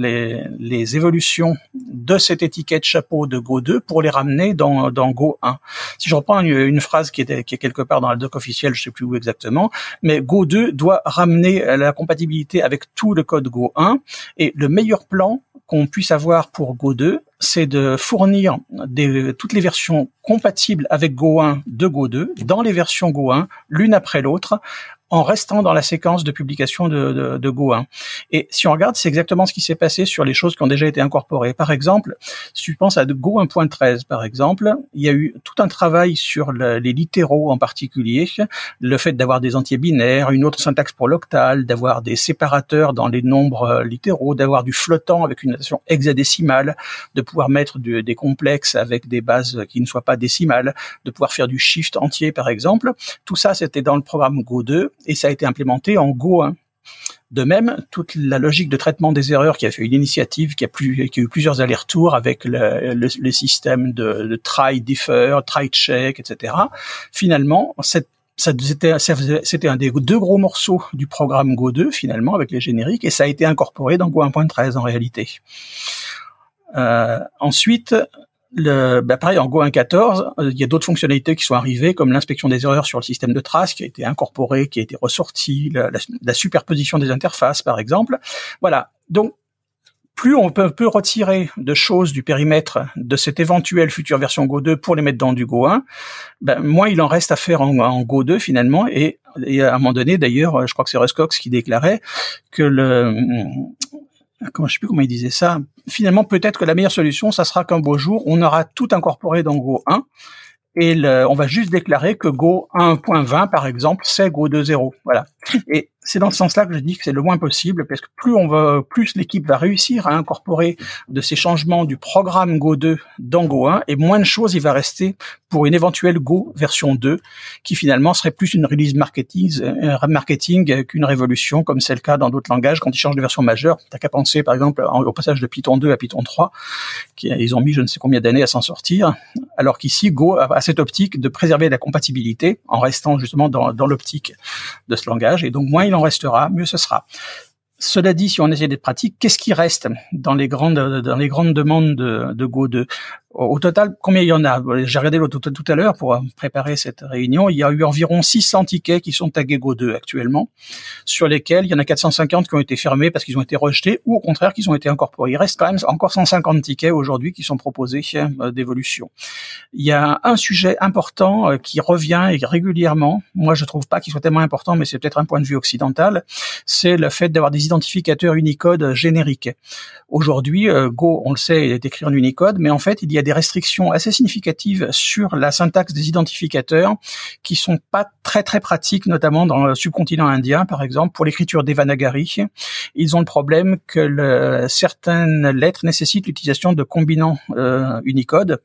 les, évolutions de cette étiquette chapeau de Go 2 pour les ramener dans, Go 1. Si je reprends une, phrase qui est, quelque part dans le doc officiel, je sais plus où exactement, mais Go 2 doit ramener la compatibilité avec tout le code Go 1 et le meilleur plan qu'on puisse avoir pour Go 2, c'est de fournir des, toutes les versions compatibles avec Go 1 de Go 2 dans les versions Go 1, l'une après l'autre, en restant dans la séquence de publication de, Go 1. Et si on regarde, c'est exactement ce qui s'est passé sur les choses qui ont déjà été incorporées. Par exemple, si tu penses à Go 1.13, par exemple, il y a eu tout un travail sur les littéraux en particulier, le fait d'avoir des entiers binaires, une autre syntaxe pour l'octal, d'avoir des séparateurs dans les nombres euh, littéraux, d'avoir du flottant avec une notation hexadécimale, de pouvoir mettre des complexes avec des bases qui ne soient pas décimales, de pouvoir faire du shift entier, par exemple. Tout ça, c'était dans le programme Go 2 et ça a été implémenté en Go 1. De même, toute la logique de traitement des erreurs qui a fait une initiative, qui a, plus, qui a eu plusieurs allers-retours avec le, le, système de, de, try, defer, try, check, etc. Finalement, cette c'était un des deux gros morceaux du programme Go 2 finalement avec les génériques et ça a été incorporé dans Go 1.13 en réalité. Euh, ensuite, le, bah pareil, en Go 1.14, euh, il y a d'autres fonctionnalités qui sont arrivées, comme l'inspection des erreurs sur le système de traces, qui a été incorporé, qui a été ressorti, la, superposition des interfaces, par exemple. Voilà. Donc, plus on peut, retirer de choses du périmètre de cette éventuelle future version Go 2 pour les mettre dans du Go 1, ben, moins il en reste à faire en, Go 2 finalement. Et, à un moment donné, d'ailleurs, je crois que c'est Russ Cox qui déclarait que le comment je sais plus comment il disait ça. Finalement, peut-être que la meilleure solution, ça sera qu'un beau jour, on aura tout incorporé dans Go 1 et on va juste déclarer que Go 1.20 par exemple, c'est Go 2.0. Voilà. Et c'est dans ce sens-là que je dis que c'est le moins possible, parce que plus on va, plus l'équipe va réussir à incorporer de ces changements du programme Go 2 dans Go 1, et moins de choses il va rester pour une éventuelle Go version 2, qui finalement serait plus une release marketing, euh, marketing qu'une révolution, comme c'est le cas dans d'autres langages quand ils changent de version majeure. T'as qu'à penser, par exemple, au passage de Python 2 à Python 3, qui, ils ont mis je ne sais combien d'années à s'en sortir, alors qu'ici Go a cette optique de préserver la compatibilité en restant justement dans, dans l'optique de ce langage, et donc moins il en restera, mieux ce sera. Cela dit, si on essaie d'être pratique, qu'est-ce qui reste dans les grandes dans les grandes demandes de, de Go 2 au total, combien il y en a? J'ai regardé tout à l'heure pour préparer cette réunion. Il y a eu environ 600 tickets qui sont tagués Go 2 actuellement, sur lesquels il y en a 450 qui ont été fermés parce qu'ils ont été rejetés ou au contraire qu'ils ont été incorporés. Il reste quand même encore 150 tickets aujourd'hui qui sont proposés euh, d'évolution. Il y a un sujet important euh, qui revient régulièrement. Moi, je trouve pas qu'il soit tellement important, mais c'est peut-être un point de vue occidental. C'est le fait d'avoir des identificateurs Unicode génériques. Aujourd'hui, euh, Go, on le sait, est écrit en Unicode, mais en fait, il y a des restrictions assez significatives sur la syntaxe des identificateurs qui sont pas très très pratiques, notamment dans le subcontinent indien, par exemple, pour l'écriture Devanagari. Ils ont le problème que certaines lettres nécessitent l'utilisation de combinants euh, Unicode.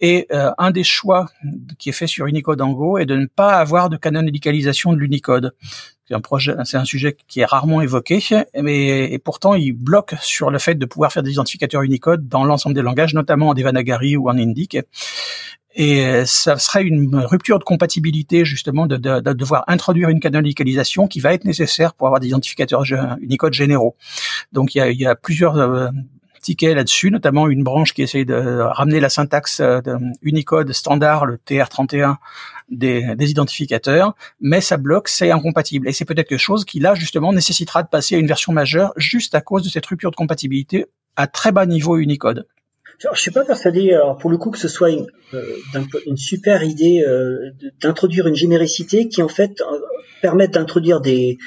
Et euh, un des choix qui est fait sur Unicode en Go est de ne pas avoir de canonicalisation de l'Unicode. C'est un projet, c'est un sujet qui est rarement évoqué, mais et pourtant il bloque sur le fait de pouvoir faire des identificateurs Unicode dans l'ensemble des langages, notamment en Devanagari ou en Indic. Et ça serait une rupture de compatibilité justement de, de, de, devoir introduire une canonicalisation qui va être nécessaire pour avoir des identificateurs Unicode généraux. Donc il y a, il y a plusieurs euh, tickets là-dessus, notamment une branche qui essaye de ramener la syntaxe euh, de Unicode standard, le TR31 des, identificateurs, mais ça bloque, c'est incompatible. Et c'est peut-être quelque chose qui, là, justement, nécessitera de passer à une version majeure juste à cause de cette rupture de compatibilité à très bas niveau Unicode. Je suis pas persuadé, alors pour le coup, que ce soit une, euh, super idée euh, d'introduire une généricité qui en fait euh, permette d'introduire des,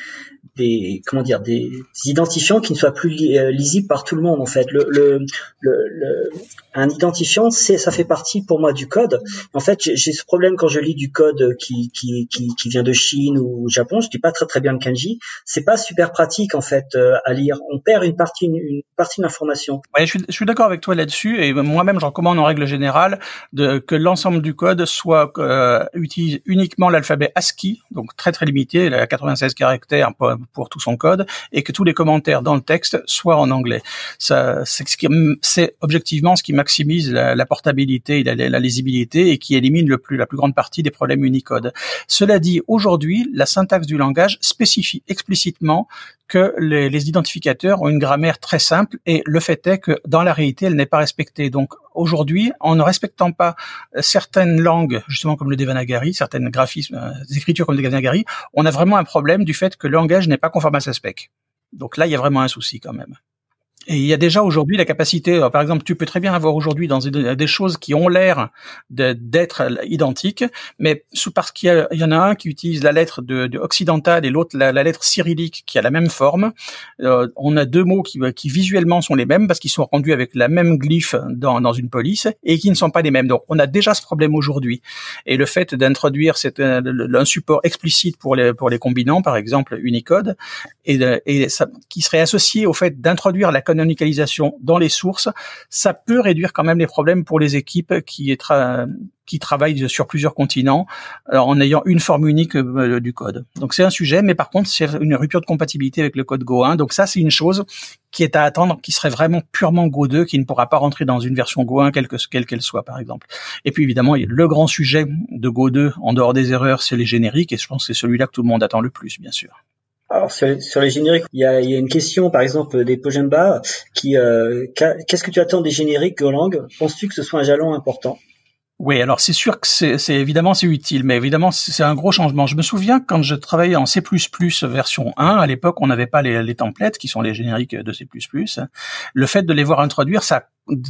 des comment dire des, identifiants qui ne soient plus euh, lisibles par tout le monde en fait. Le, le, le, un identifiant, c'est ça fait partie pour moi du code. En fait, j'ai ce problème quand je lis du code qui, qui, qui, qui, vient de Chine ou Japon. Je dis pas très très bien le kanji. C'est pas super pratique en fait euh, à lire. On perd une partie une, partie de l'information. Je suis, je suis d'accord avec toi là-dessus et moi-même je recommande en règle générale de, que l'ensemble du code soit euh, utilise uniquement l'alphabet ASCII, donc très très limité, à 96 caractères pour tout son code et que tous les commentaires dans le texte soient en anglais. C'est objectivement ce qui maximise la, portabilité et la, lisibilité et qui élimine le plus, la plus grande partie des problèmes Unicode. Cela dit, aujourd'hui, la syntaxe du langage spécifie explicitement que les, les, identificateurs ont une grammaire très simple et le fait est que dans la réalité, elle n'est pas respectée. Donc aujourd'hui, en ne respectant pas certaines langues, justement comme le Devanagari, certaines graphismes, euh, écritures comme le Devanagari, on a vraiment un problème du fait que le langage n'est pas conforme à sa spec. Donc là, il y a vraiment un souci quand même. Et il y a déjà aujourd'hui la capacité, euh, par exemple, tu peux très bien avoir aujourd'hui des, choses qui ont l'air d'être identiques, mais parce qu'il y, en a un qui utilise la lettre de, de occidentale et l'autre la, lettre cyrillique qui a la même forme. Euh, on a deux mots qui, visuellement sont les mêmes parce qu'ils sont rendus avec la même glyphe dans, dans une police et qui ne sont pas les mêmes. Donc on a déjà ce problème aujourd'hui. Et le fait d'introduire euh, un support explicite pour les pour les combinants, par exemple Unicode, et, qui serait associé au fait d'introduire la canonicalisation dans les sources, ça peut réduire quand même les problèmes pour les équipes qui, travaillent sur plusieurs continents euh, en ayant une forme unique euh, du code. Donc c'est un sujet, mais par contre c'est une rupture de compatibilité avec le code Go 1. Donc ça c'est une chose qui est à attendre, qui serait vraiment purement Go 2, qui ne pourra pas rentrer dans une version Go 1 quelle qu'elle soit par exemple. Et puis évidemment le grand sujet de Go 2 en dehors des erreurs, c'est les génériques, et je pense que c'est celui-là que tout le monde attend le plus, bien sûr. Alors sur, les génériques, il y, a, une question par exemple des Pojemba qui euh, qu'est-ce que tu attends des génériques Golang? Penses-tu que ce soit un jalon important? Oui, alors c'est sûr que c'est évidemment c'est utile, mais évidemment c'est un gros changement. Je me souviens quand je travaillais en C++ version 1, à l'époque on n'avait pas les, les templates qui sont les génériques de C++. Le fait de les voir introduire, ça a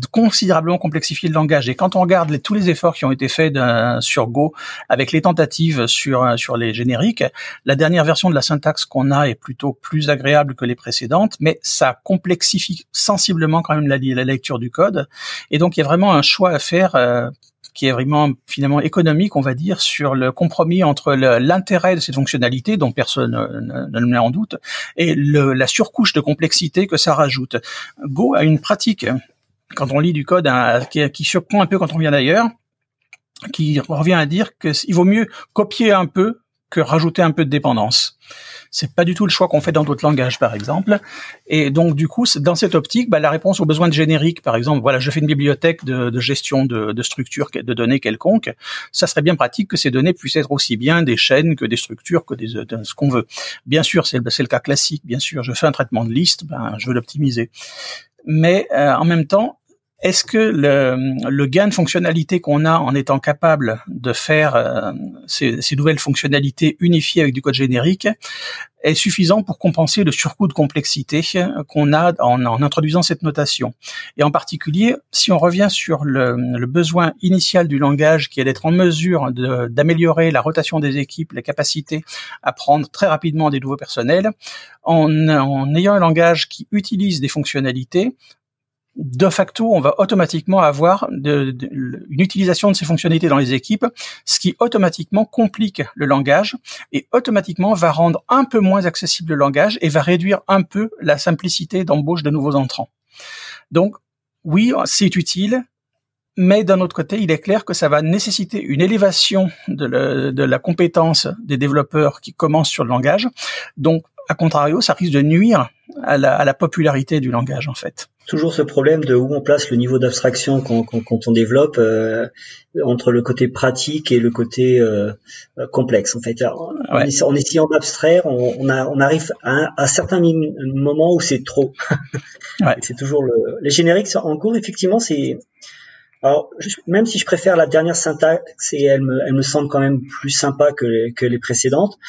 considérablement complexifié le langage. Et quand on regarde les, tous les efforts qui ont été faits sur Go avec les tentatives sur sur les génériques, la dernière version de la syntaxe qu'on a est plutôt plus agréable que les précédentes, mais ça complexifie sensiblement quand même la, la lecture du code. Et donc il y a vraiment un choix à faire. Euh, qui est vraiment finalement économique, on va dire, sur le compromis entre l'intérêt de cette fonctionnalité, dont personne ne, le met en doute, et la surcouche de complexité que ça rajoute. Go a une pratique, quand on lit du code, hein, qui, qui surprend un peu quand on vient d'ailleurs, qui revient à dire qu'il vaut mieux copier un peu que rajouter un peu de dépendance. C'est pas du tout le choix qu'on fait dans d'autres langages, par exemple. Et donc, du coup, dans cette optique, bah, la réponse aux besoins de générique, par exemple, voilà, je fais une bibliothèque de, de gestion de, de structures de données quelconques. Ça serait bien pratique que ces données puissent être aussi bien des chaînes que des structures, que des, ce qu'on veut. Bien sûr, c'est le, le cas classique. Bien sûr, je fais un traitement de liste, ben, je veux l'optimiser. Mais euh, en même temps, est-ce que le, gain de fonctionnalité qu'on a en étant capable de faire euh, ces, nouvelles fonctionnalités unifiées avec du code générique est suffisant pour compenser le surcoût de complexité qu'on a en, introduisant cette notation? Et en particulier, si on revient sur le, besoin initial du langage qui est d'être en mesure d'améliorer la rotation des équipes, la capacité à prendre très rapidement des nouveaux personnels, en, en ayant un langage qui utilise des fonctionnalités, de facto, on va automatiquement avoir une utilisation de ces fonctionnalités dans les équipes, ce qui automatiquement complique le langage et automatiquement va rendre un peu moins accessible le langage et va réduire un peu la simplicité d'embauche de nouveaux entrants. Donc, oui, c'est utile, mais d'un autre côté, il est clair que ça va nécessiter une élévation de, de la compétence des développeurs qui commencent sur le langage. Donc, à contrario, ça risque de nuire à la, à la popularité du langage, en fait. Toujours ce problème de où on place le niveau d'abstraction quand, quand, quand, on développe euh, entre le côté pratique et le côté euh, euh complexe en fait. En, essayant d'abstraire on, on, a, on, arrive à un, à certains moments où c'est trop. Ouais. c'est toujours le les génériques en cours effectivement c'est alors, même si je préfère la dernière syntaxe et elle me, elle me semble quand même plus sympa que les, que les précédentes,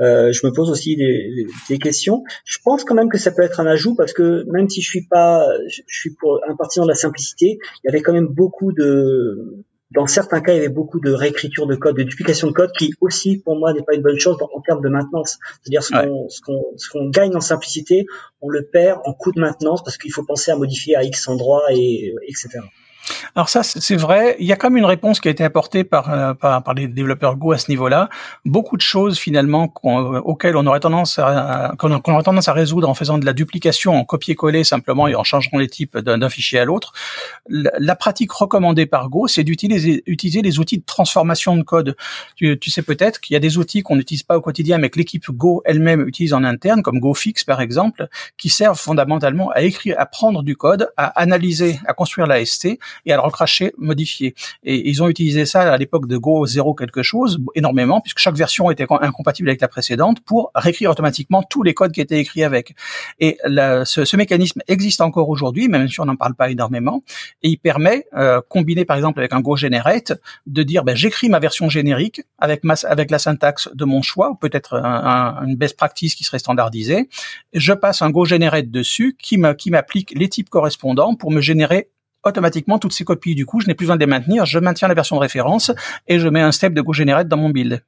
euh, je me pose aussi des, des, questions. Je pense quand même que ça peut être un ajout parce que même si je suis pas, je suis pour un partisan de la simplicité, il y avait quand même beaucoup de, dans certains cas, il y avait beaucoup de réécriture de code, de duplication de code, qui aussi, pour moi, n'est pas une bonne chose en, termes de maintenance. C'est-à-dire ce qu'on ce qu'on ce qu'on gagne en simplicité, on le perd en coût de maintenance parce qu'il faut penser à modifier à X endroits et etc. Alors ça, c'est vrai. Il y a quand même une réponse qui a été apportée par, euh, par, par, les développeurs Go à ce niveau-là. Beaucoup de choses finalement euh, auxquelles on aurait tendance à qu'on aurait tendance à résoudre en faisant de la duplication, en copier-coller simplement et en changeant les types d'un fichier à l'autre. La, pratique recommandée par Go, c'est d'utiliser utiliser les outils de transformation de code. Tu, tu sais peut-être qu'il y a des outils qu'on n'utilise pas au quotidien, mais que l'équipe Go elle-même utilise en interne, comme GoFix par exemple, qui servent fondamentalement à écrire, à prendre du code, à analyser, à construire la ST et à le recracher, modifier. Et ils ont utilisé ça à l'époque de Go 0 quelque chose, énormément, puisque chaque version était incompatible avec la précédente, pour réécrire automatiquement tous les codes qui étaient écrits avec. Et ce, mécanisme existe encore aujourd'hui, même si on n'en parle pas énormément, et il permet, euh, combiné par exemple avec un Go Generate, de dire ben, j'écris ma version générique avec, ma, avec la syntaxe de mon choix, peut-être un, une best practice qui serait standardisée, je passe un Go Generate dessus qui m'applique les types correspondants pour me générer automatiquement toutes ces copies. Du coup, je n'ai plus besoin de les maintenir. Je maintiens la version de référence et je mets un step de GoGenerate dans mon build.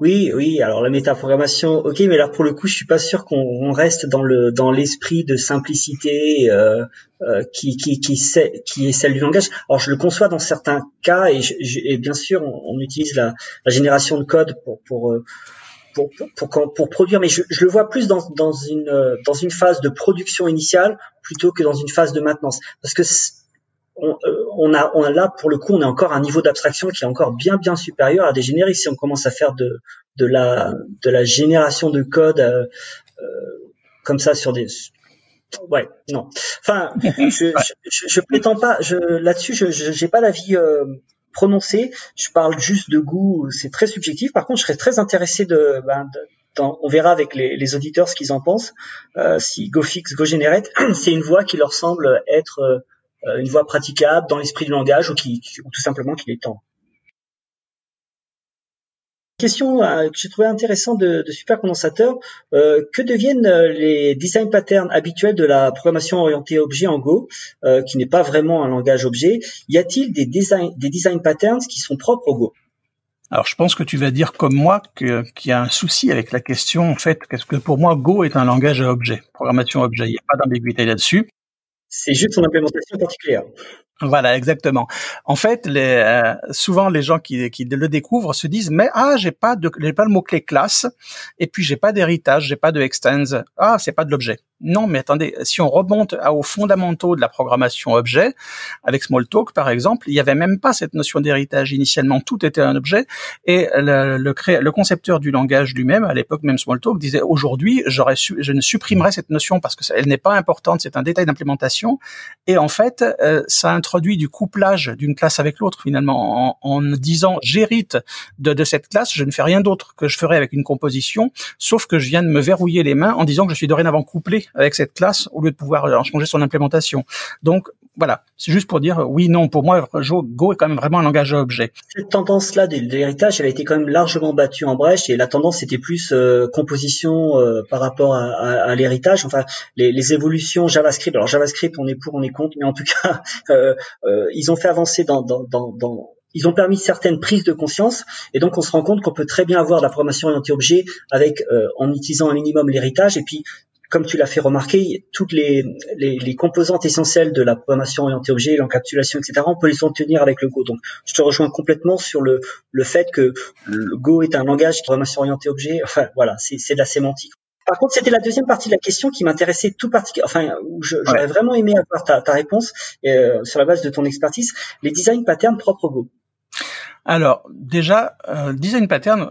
Oui, oui. Alors la métaprogrammation, ok, mais là pour le coup, je suis pas sûr qu'on reste dans le dans l'esprit de simplicité euh, euh, qui qui qui, qui est celle du langage. Alors je le conçois dans certains cas et, et bien sûr on, utilise la, la, génération de code pour pour euh, pour, pour, pour, produire, mais je, je, le vois plus dans, dans, une, dans une phase de production initiale plutôt que dans une phase de maintenance. Parce que on, euh, on, a, on a là pour le coup, on a encore un niveau d'abstraction qui est encore bien bien supérieur à des génériques. Si on commence à faire de, de la de la génération de code euh, euh comme ça sur des ouais non. Enfin, je, je, je, prétends pas. Je là-dessus, je j'ai pas l'avis euh, prononcé. Je parle juste de goût. C'est très subjectif. Par contre, je serais très intéressé de, ben, on verra avec les, les auditeurs ce qu'ils en pensent. Euh, si GoFix, GoGenerate, c'est une voie qui leur semble être une voie praticable dans l'esprit du langage ou, qui, ou tout simplement qu'il est temps question euh, que j'ai trouvé intéressante de, de supercondensateur. Euh, que deviennent euh, les design patterns habituels de la programmation orientée objet en Go, qui n'est pas vraiment un langage objet? Y a-t-il des design, des design patterns qui sont propres au Go? Alors, je pense que tu vas dire comme moi qu'il y a un souci avec la question, en fait, parce que pour moi, Go est un langage à objet, programmation objet. Il n'y a pas d'ambiguïté là-dessus. C'est juste son implémentation particulière. Voilà, exactement. En fait, les, euh, souvent les gens qui, qui, le découvrent se disent mais ah j'ai pas de j'ai pas le mot clé classe et puis j'ai pas d'héritage, j'ai pas de extends. Ah c'est pas de l'objet. Non, mais attendez, si on remonte aux fondamentaux de la programmation objet, avec Smalltalk par exemple, il n'y avait même pas cette notion d'héritage initialement, tout était un objet, et le, le, le concepteur du langage lui-même, à l'époque même Smalltalk, disait aujourd'hui, j'aurais je ne supprimerai cette notion parce que elle n'est pas importante, c'est un détail d'implémentation, et en fait, euh, ça introduit du couplage d'une classe avec l'autre finalement, en, en disant j'hérite de, de cette classe, je ne fais rien d'autre que je ferai avec une composition, sauf que je viens de me verrouiller les mains en disant que je suis dorénavant couplé avec cette classe au lieu de pouvoir en changer son implémentation. Donc voilà, c'est juste pour dire oui, non, pour moi, Go est quand même vraiment un langage à objet. Cette tendance-là de, l'héritage, elle a été quand même largement battue en brèche et la tendance était plus euh, composition euh, par rapport à, à, l'héritage. Enfin, les, les, évolutions JavaScript. Alors JavaScript, on est pour, on est contre, mais en tout cas, euh, euh, ils ont fait avancer dans, dans, dans, dans ils ont permis certaines prises de conscience et donc on se rend compte qu'on peut très bien avoir la programmation orientée objet avec euh, en utilisant un minimum l'héritage et puis comme tu l'as fait remarquer, toutes les, les, composantes essentielles de la programmation orientée objet, l'encapsulation, etc., on peut les obtenir avec le Go. Donc, je te rejoins complètement sur le, le fait que le Go est un langage de programmation orientée objet. Enfin, voilà, c'est de la sémantique. Par contre, c'était la deuxième partie de la question qui m'intéressait tout particulièrement, enfin, où j'aurais vraiment aimé avoir ta, ta réponse euh, sur la base de ton expertise. Les design patterns propres au Go. Alors, déjà, euh, design pattern,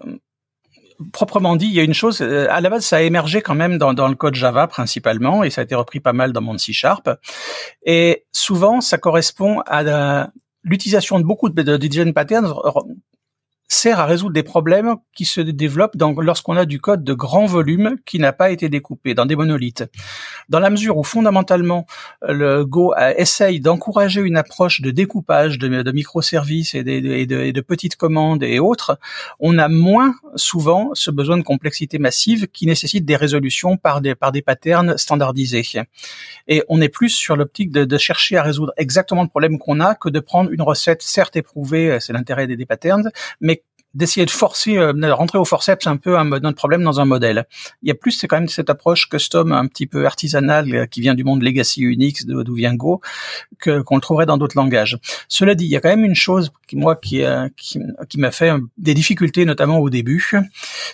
proprement dit, il y a une chose, euh, à la base, ça a émergé quand même dans, dans, le code Java principalement, et ça a été repris pas mal dans mon C Sharp. Et souvent, ça correspond à l'utilisation de beaucoup de, de design patterns sert à résoudre des problèmes qui se développent lorsqu'on a du code de grand volume qui n'a pas été découpé dans des monolithes. Dans la mesure où fondamentalement le Go essaye d'encourager une approche de découpage de, microservices et de, petites commandes et autres, on a moins souvent ce besoin de complexité massive qui nécessite des résolutions par des, patterns standardisés. Et on est plus sur l'optique de, chercher à résoudre exactement le problème qu'on a que de prendre une recette certes éprouvée, c'est l'intérêt des, des patterns, mais d'essayer de forcer, euh, de rentrer au forceps un peu un, notre problème dans un modèle. Il y a plus, c'est quand même cette approche custom un petit peu artisanale euh, qui vient du monde legacy Unix, d'où vient Go, que qu'on le trouverait dans d'autres langages. Cela dit, il y a quand même une chose qui moi qui euh, qui, qui m'a fait des difficultés, notamment au début,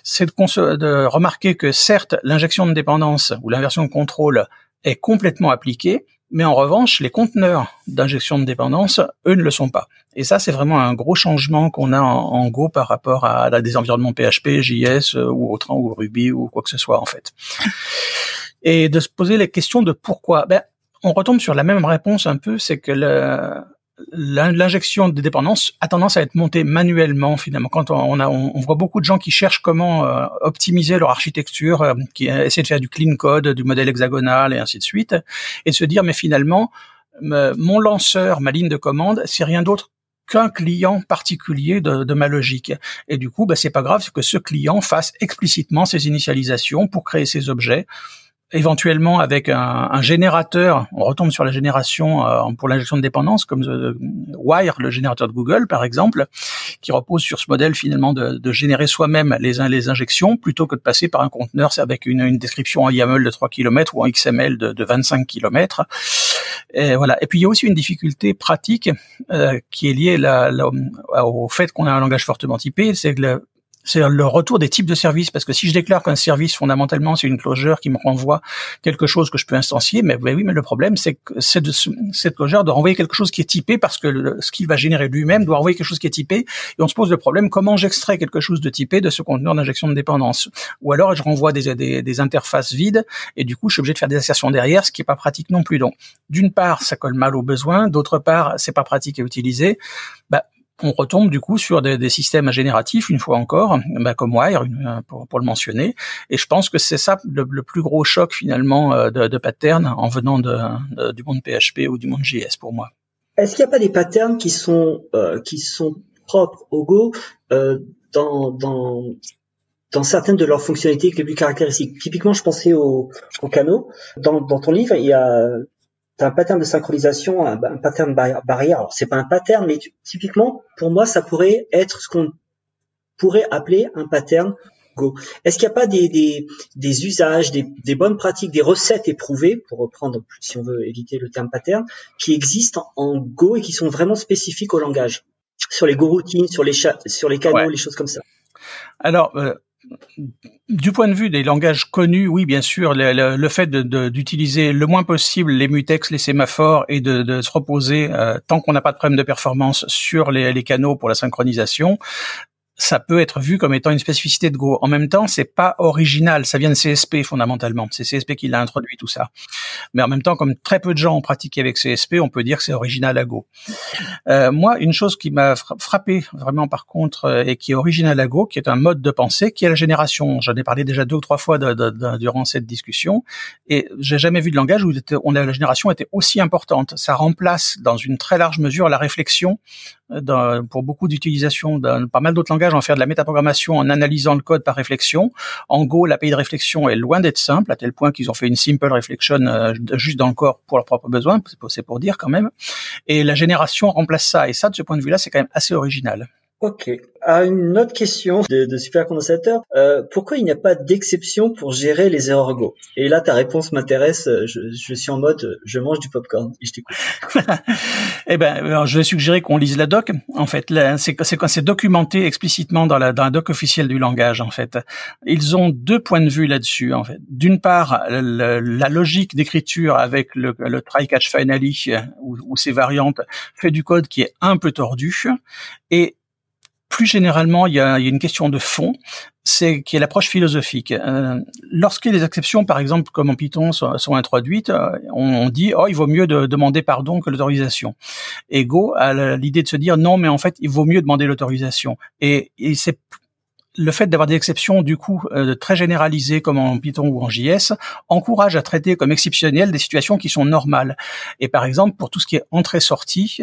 c'est de, de remarquer que certes l'injection de dépendance ou l'inversion de contrôle est complètement appliquée, mais en revanche, les conteneurs d'injection de dépendance, eux, ne le sont pas. Et ça, c'est vraiment un gros changement qu'on a en, Go par rapport à, des environnements PHP, JS euh, ou autre, ou Ruby ou quoi que ce soit en fait. Et de se poser les questions de pourquoi. Ben, on retombe sur la même réponse un peu, c'est que le, l'injection de dépendance a tendance à être montée manuellement finalement. Quand on, a, on, voit beaucoup de gens qui cherchent comment euh, optimiser leur architecture, euh, qui essaient de faire du clean code, du modèle hexagonal et ainsi de suite, et de se dire mais finalement mon lanceur, ma ligne de commande, c'est rien d'autre qu'un client particulier de, ma logique. Et du coup, bah, c'est pas grave que ce client fasse explicitement ses initialisations pour créer ses objets éventuellement avec un, un, générateur, on retombe sur la génération euh, pour l'injection de dépendance, comme euh, Wire, le générateur de Google par exemple, qui repose sur ce modèle finalement de, de générer soi-même les, les injections plutôt que de passer par un conteneur avec une, une description en YAML de 3 km ou en XML de, de 25 km. Et voilà. Et puis il y a aussi une difficulté pratique euh, qui est liée la, au fait qu'on a un langage fortement typé, c'est que le, c'est le retour des types de services. Parce que si je déclare qu'un service, fondamentalement, c'est une closure qui me renvoie quelque chose que je peux instancier, mais oui, mais le problème, c'est que cette, cette doit renvoyer quelque chose qui est typé parce que ce qu'il va générer lui-même doit renvoyer quelque chose qui est typé. Et on se pose le problème, comment j'extrais quelque chose de typé de ce conteneur d'injection de dépendance? Ou alors, je renvoie des, des, des, interfaces vides et du coup, je suis obligé de faire des assertions derrière, ce qui est pas pratique non plus. Donc, d'une part, ça colle mal aux besoins. D'autre part, c'est pas pratique à utiliser. Bah, on retombe du coup sur des, systèmes génératifs une fois encore, bah, comme Wire pour, pour, le mentionner. Et je pense que c'est ça le, plus gros choc finalement de, de pattern en venant de, du monde PHP ou du monde JS pour moi. Est-ce qu'il n'y a pas des patterns qui sont qui sont propres au Go dans, dans dans certaines de leurs fonctionnalités les plus caractéristiques? Typiquement, je pensais au, au canot. Dans, dans ton livre, il y a un pattern de synchronisation, un, pattern barrière. Alors, c'est pas un pattern, mais typiquement, pour moi, ça pourrait être ce qu'on pourrait appeler un pattern Go. Est-ce qu'il n'y a pas des, des, des usages, des, des, bonnes pratiques, des recettes éprouvées, pour reprendre, si on veut éviter le terme pattern, qui existent en Go et qui sont vraiment spécifiques au langage? Sur les Go routines, sur les, sur les canaux, les choses comme ça. Alors, euh, du point de vue des langages connus, oui, bien sûr, le, fait d'utiliser le moins possible les mutex, les sémaphores et de, se reposer euh, tant qu'on n'a pas de problème de performance sur les, canaux pour la synchronisation, ça peut être vu comme étant une spécificité de Go. En même temps, c'est pas original, ça vient de CSP fondamentalement. C'est CSP qui l'a introduit tout ça. Mais en même temps, comme très peu de gens ont pratiqué avec CSP, on peut dire que c'est original à Go. Euh, moi, une chose qui m'a frappé vraiment par contre euh, et qui est original à Go, qui est un mode de pensée, qui est la génération. J'en ai parlé déjà deux ou trois fois de, de, durant cette discussion, et j'ai jamais vu de langage où on a, la génération était aussi importante. Ça remplace dans une très large mesure la réflexion dans, pour beaucoup d'utilisations dans pas mal d'autres langages, en faire de la métaprogrammation en analysant le code par réflexion. En Go, l'API de réflexion est loin d'être simple, à tel point qu'ils ont fait une simple reflection euh, juste dans le corps pour leurs propres besoins, c'est pour dire quand même. Et la génération remplace ça. Et ça, de ce point de vue-là, c'est quand même assez original. Ok. À une autre question de, de supercondensateur, euh, pourquoi il n'y a pas d'exception pour gérer les erreurs Go? Et là, ta réponse m'intéresse. Je, je, suis en mode, je mange du popcorn et je t'écoute. eh ben, je vais suggérer qu'on lise la doc. En fait, c'est quand c'est documenté explicitement dans la, dans la doc officielle du langage. En fait, ils ont deux points de vue là-dessus. En fait, d'une part, la logique d'écriture avec le, le try catch finally ou, ou ses variantes fait du code qui est un peu tordu et plus généralement, il y a, une question de fond, c'est qui est l'approche philosophique. Euh, lorsque des exceptions, par exemple, comme en Python, sont, introduites, euh, on, dit oh il vaut mieux de demander pardon que l'autorisation. Et Go a l'idée de se dire non, mais en fait il vaut mieux demander l'autorisation. Et, et c'est le fait d'avoir des exceptions du coup euh, très généralisées comme en Python ou en JS encourage à traiter comme exceptionnelles des situations qui sont normales. Et par exemple, pour tout ce qui est entrée-sortie,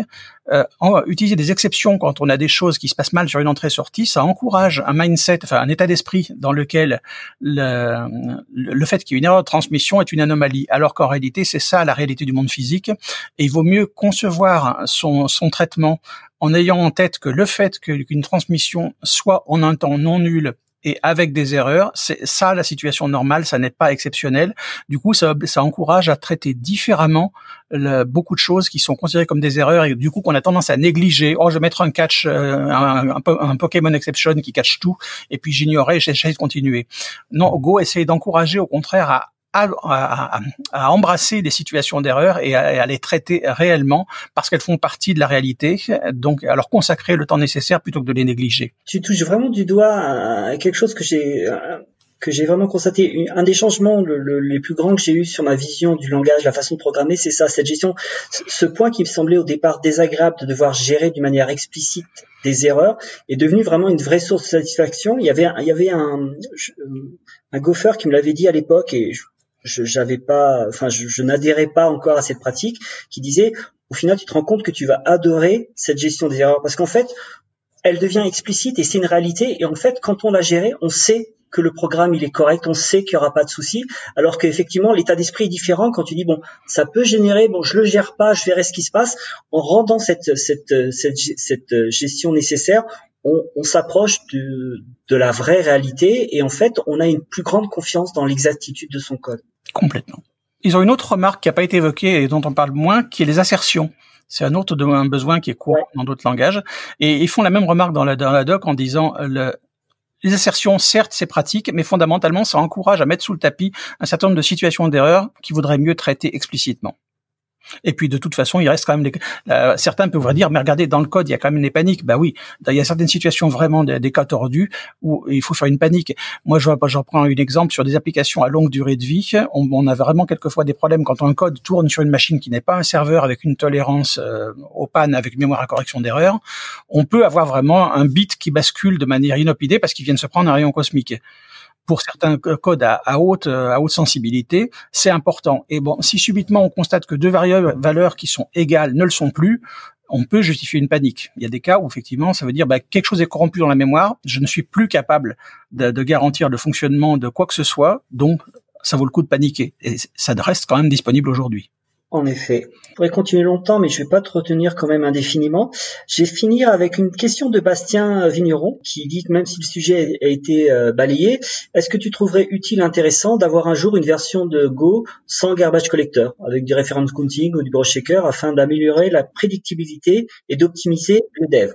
euh, utiliser des exceptions quand on a des choses qui se passent mal sur une entrée-sortie, ça encourage un mindset, enfin un état d'esprit dans lequel le, le fait qu'il y ait une erreur de transmission est une anomalie, alors qu'en réalité c'est ça la réalité du monde physique. Et il vaut mieux concevoir son, son traitement en ayant en tête que le fait qu'une transmission soit en un temps non nul et avec des erreurs, c'est ça la situation normale, ça n'est pas exceptionnel. Du coup, ça, ça encourage à traiter différemment beaucoup de choses qui sont considérées comme des erreurs et du coup qu'on a tendance à négliger. Oh, je vais mettre un catch, euh, un, un, Pokémon exception qui catch tout, et puis j'ignorais j'essaie de continuer. Non, Go essaye d'encourager au contraire à à, à, embrasser des situations d'erreur et à, les traiter réellement parce qu'elles font partie de la réalité. Donc, à leur consacrer le temps nécessaire plutôt que de les négliger. Tu touches vraiment du doigt à quelque chose que j'ai que j'ai vraiment constaté. Un des changements les plus grands que j'ai eu sur ma vision du langage, la façon de programmer, c'est ça, cette gestion, ce point qui me semblait au départ désagréable de devoir gérer d'une manière explicite des erreurs est devenu vraiment une vraie source de satisfaction. Il y avait, il y avait un, un gopher qui me l'avait dit à l'époque et je j'avais pas, enfin, je, n'adhérais pas encore à cette pratique qui disait, au final, tu te rends compte que tu vas adorer cette gestion des erreurs parce qu'en fait, elle devient explicite et c'est une réalité. Et en fait, quand on l'a gérée, on sait que le programme il est correct, on sait qu'il y aura pas de souci, alors qu'effectivement l'état d'esprit est différent quand tu dis bon ça peut générer, bon je le gère pas, je verrai ce qui se passe. En rendant cette gestion nécessaire, on, s'approche de la vraie réalité et en fait on a une plus grande confiance dans l'exactitude de son code. Complètement. Ils ont une autre remarque qui n'a pas été évoquée et dont on parle moins, qui est les assertions. C'est un autre un besoin qui est courant dans d'autres langages. Et ils font la même remarque dans la, dans la doc en disant le, les assertions, certes, c'est pratique, mais fondamentalement, ça encourage à mettre sous le tapis un certain nombre de situations d'erreur qui voudraient mieux traiter explicitement. Et puis de toute façon, il reste quand même des... Euh, certains pourraient dire, mais regardez, dans le code, il y a quand même des paniques. Bah oui, il y a certaines situations vraiment des, cas tordus où il faut faire une panique. Moi, je, je reprends un exemple sur des applications à longue durée de vie. On, on a vraiment quelquefois des problèmes quand un code tourne sur une machine qui n'est pas un serveur avec une tolérance euh, aux pannes, avec mémoire à correction d'erreur. On peut avoir vraiment un bit qui bascule de manière inopidée parce qu'il vient de se prendre un rayon cosmique pour certains codes à, haute à haute sensibilité, c'est important. Et bon, si subitement on constate que deux variables valeurs qui sont égales ne le sont plus, on peut justifier une panique. Il y a des cas où effectivement, ça veut dire bah, quelque chose est corrompu dans la mémoire, je ne suis plus capable de, garantir le fonctionnement de quoi que ce soit, donc ça vaut le coup de paniquer. Et ça reste quand même disponible aujourd'hui. En effet. Je pourrais continuer longtemps, mais je ne vais pas te retenir quand même indéfiniment. Je vais finir avec une question de Bastien Vigneron, qui dit que même si le sujet a été euh, balayé, est-ce que tu trouverais utile, intéressant d'avoir un jour une version de Go sans garbage collector, avec du reference counting ou du brush shaker, afin d'améliorer la prédictibilité et d'optimiser le dev?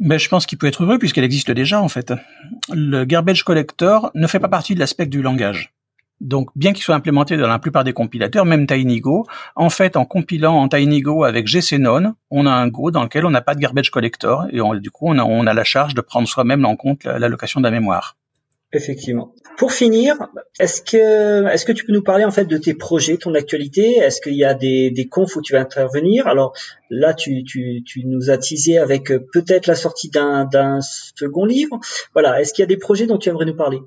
Mais je pense qu'il peut être heureux puisqu'elle existe déjà en fait. Le garbage collector ne fait pas partie de l'aspect du langage. Donc, bien qu'il soit implémenté dans la plupart des compilateurs, même TinyGo, en fait, en compilant en TinyGo avec GCNone, on a un Go dans lequel on n'a pas de garbage collector et du coup, on a, la charge de prendre soi-même en compte l'allocation de la mémoire. Effectivement. Pour finir, est-ce que est-ce que tu peux nous parler en fait de tes projets, ton actualité? Est-ce qu'il y a des, des confs où tu vas intervenir? Alors là, tu, tu, tu nous as teasé avec euh, peut-être la sortie d'un second livre. Voilà. Est-ce qu'il y a des projets dont tu aimerais nous parler?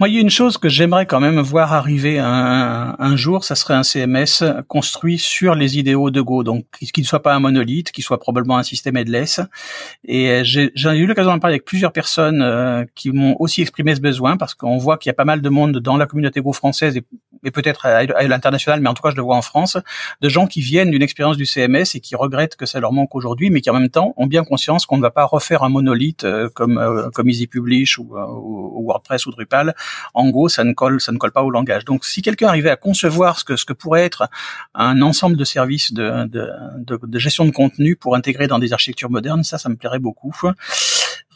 Moi, il y a une chose que j'aimerais quand même voir arriver un, jour, ça serait un CMS construit sur les idéaux de Go, donc qu'il ne soit pas un monolithe, qu'il soit probablement un système headless. Et j'ai eu l'occasion d'en parler avec plusieurs personnes euh, qui m'ont aussi exprimé ce besoin, parce qu'on voit qu'il y a pas mal de monde dans la communauté Go française et, peut-être à, l'international, mais en tout cas je le vois en France, de gens qui viennent d'une expérience du CMS et qui regrettent que ça leur manque aujourd'hui, mais qui en même temps ont bien conscience qu'on ne va pas refaire un monolithe euh, comme euh, comme Easy Publish ou WordPress ou Drupal en gros, ça ne colle, ça ne colle pas au langage. Donc, si quelqu'un arrivait à concevoir ce que ce que pourrait être un ensemble de services de, de, de, gestion de contenu pour intégrer dans des architectures modernes, ça, ça me plairait beaucoup.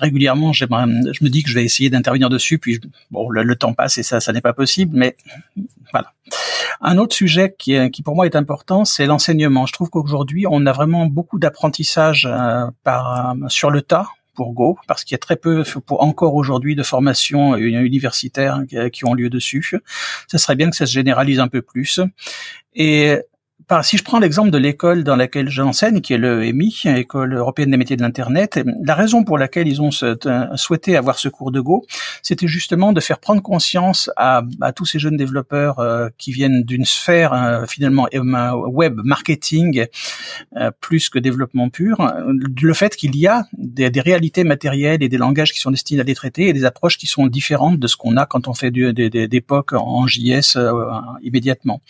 Régulièrement, je me dis que je vais essayer d'intervenir dessus, puis bon, le, temps passe et ça, ça n'est pas possible, mais voilà. Un autre sujet qui, qui pour moi est important, c'est l'enseignement. Je trouve qu'aujourd'hui, on a vraiment beaucoup d'apprentissage euh, par sur le tas pour Go, parce qu'il y a très peu, pour encore aujourd'hui, de formations universitaires qui ont lieu dessus. Ça serait bien que ça se généralise un peu plus. Et si je prends l'exemple de l'école dans laquelle j'enseigne, qui est le EMI, École européenne des métiers de l'Internet, la raison pour laquelle ils ont souhaité avoir ce cours de Go, c'était justement de faire prendre conscience à, tous ces jeunes développeurs euh, qui viennent d'une sphère euh, finalement euh, web marketing plus que développement pur, le fait qu'il y a des, réalités matérielles et des langages qui sont destinés à les traiter et des approches qui sont différentes de ce qu'on a quand on fait du, des, des, en JS immédiatement.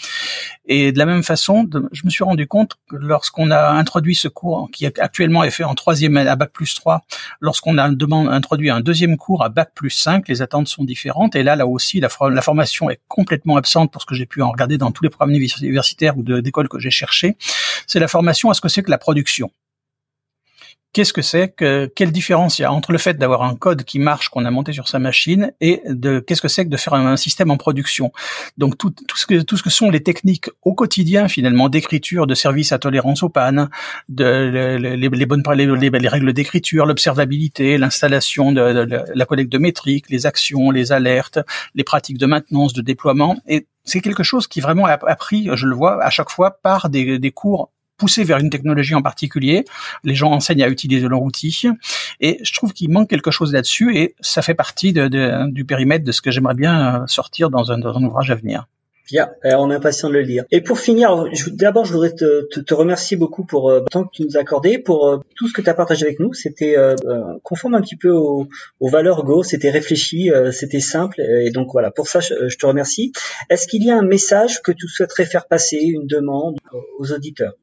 Et de la même façon, je me suis rendu compte que lorsqu'on a introduit ce cours, qui actuellement est fait en troisième à bac plus 3, lorsqu'on a introduit un deuxième cours à bac plus 5, les attentes sont différentes. Et là, là aussi, la, formation est complètement absente pour ce que j'ai pu en regarder dans tous les programmes universitaires ou d'écoles que j'ai cherché. C'est la formation à ce que c'est que la production qu'est-ce que c'est que quelle différence il y a entre le fait d'avoir un code qui marche qu'on a monté sur sa machine et de qu'est-ce que c'est que de faire un, système en production? Donc tout, tout, ce que tout ce que sont les techniques au quotidien finalement d'écriture, de service à tolérance aux pannes, de les, les, bonnes les, les règles d'écriture, l'observabilité, l'installation de, la collecte de métriques, les actions, les alertes, les pratiques de maintenance, de déploiement et c'est quelque chose qui vraiment a appris, je le vois à chaque fois par des, des cours pousser vers une technologie en particulier. Les gens enseignent à utiliser leur outil. Et je trouve qu'il manque quelque chose là-dessus et ça fait partie du périmètre de ce que j'aimerais bien euh, sortir dans un, ouvrage à venir. Bien, on est impatient de le lire. Et pour finir, d'abord, je voudrais te, remercier beaucoup pour euh, le temps que tu nous as accordé, pour euh, tout ce que tu as partagé avec nous. C'était conforme un petit peu aux, valeurs Go, c'était réfléchi, c'était simple. Et donc voilà, pour ça, je te remercie. Est-ce qu'il y a un message que tu souhaiterais faire passer, une demande aux auditeurs?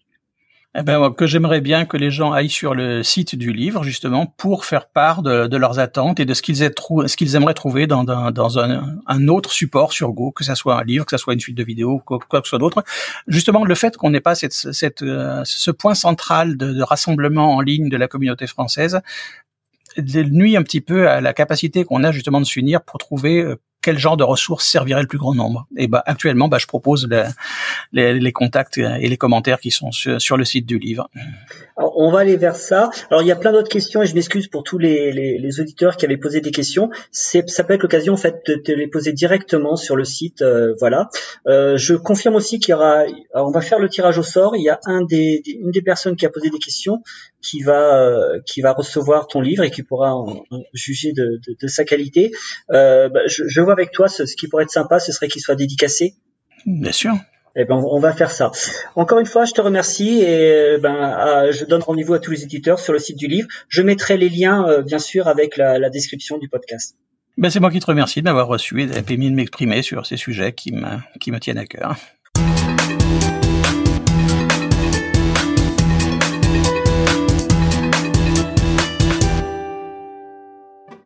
Eh ben, que j'aimerais bien que les gens aillent sur le site du livre justement pour faire part de, leurs attentes et de ce qu'ils aimeraient trouver dans, un, autre support sur Go, que ça soit un livre, que ça soit une suite de vidéos, quoi, que ce soit d'autre. Justement, le fait qu'on n'ait pas euh, ce point central de, de rassemblement en ligne de la communauté française nuit un petit peu à la capacité qu'on a justement de s'unir pour trouver euh, quel genre de ressources servirait le plus grand nombre. Et bah, actuellement, bah, je propose les, les, contacts et les commentaires qui sont sur, le site du livre. On va aller vers ça. Alors, il y a plein d'autres questions et je m'excuse pour tous les, les, auditeurs qui avaient posé des questions. C'est, ça peut être l'occasion en fait de te les poser directement sur le site. Euh, voilà. Euh, je confirme aussi qu'il y aura. on va faire le tirage au sort. Il y a un des, une des personnes qui a posé des questions qui va euh, qui va recevoir ton livre et qui pourra en, juger de, de, de, sa qualité. Euh, bah, je, je, vois avec toi ce, ce, qui pourrait être sympa, ce serait qu'il soit dédicacé. Bien sûr. Eh ben, on va faire ça. Encore une fois, je te remercie et ben, je donne rendez-vous à tous les éditeurs sur le site du livre. Je mettrai les liens, euh, bien sûr, avec la, la description du podcast. Ben, c'est moi qui te remercie de m'avoir reçu et d'avoir permis de m'exprimer sur ces sujets qui me, qui me tiennent à cœur.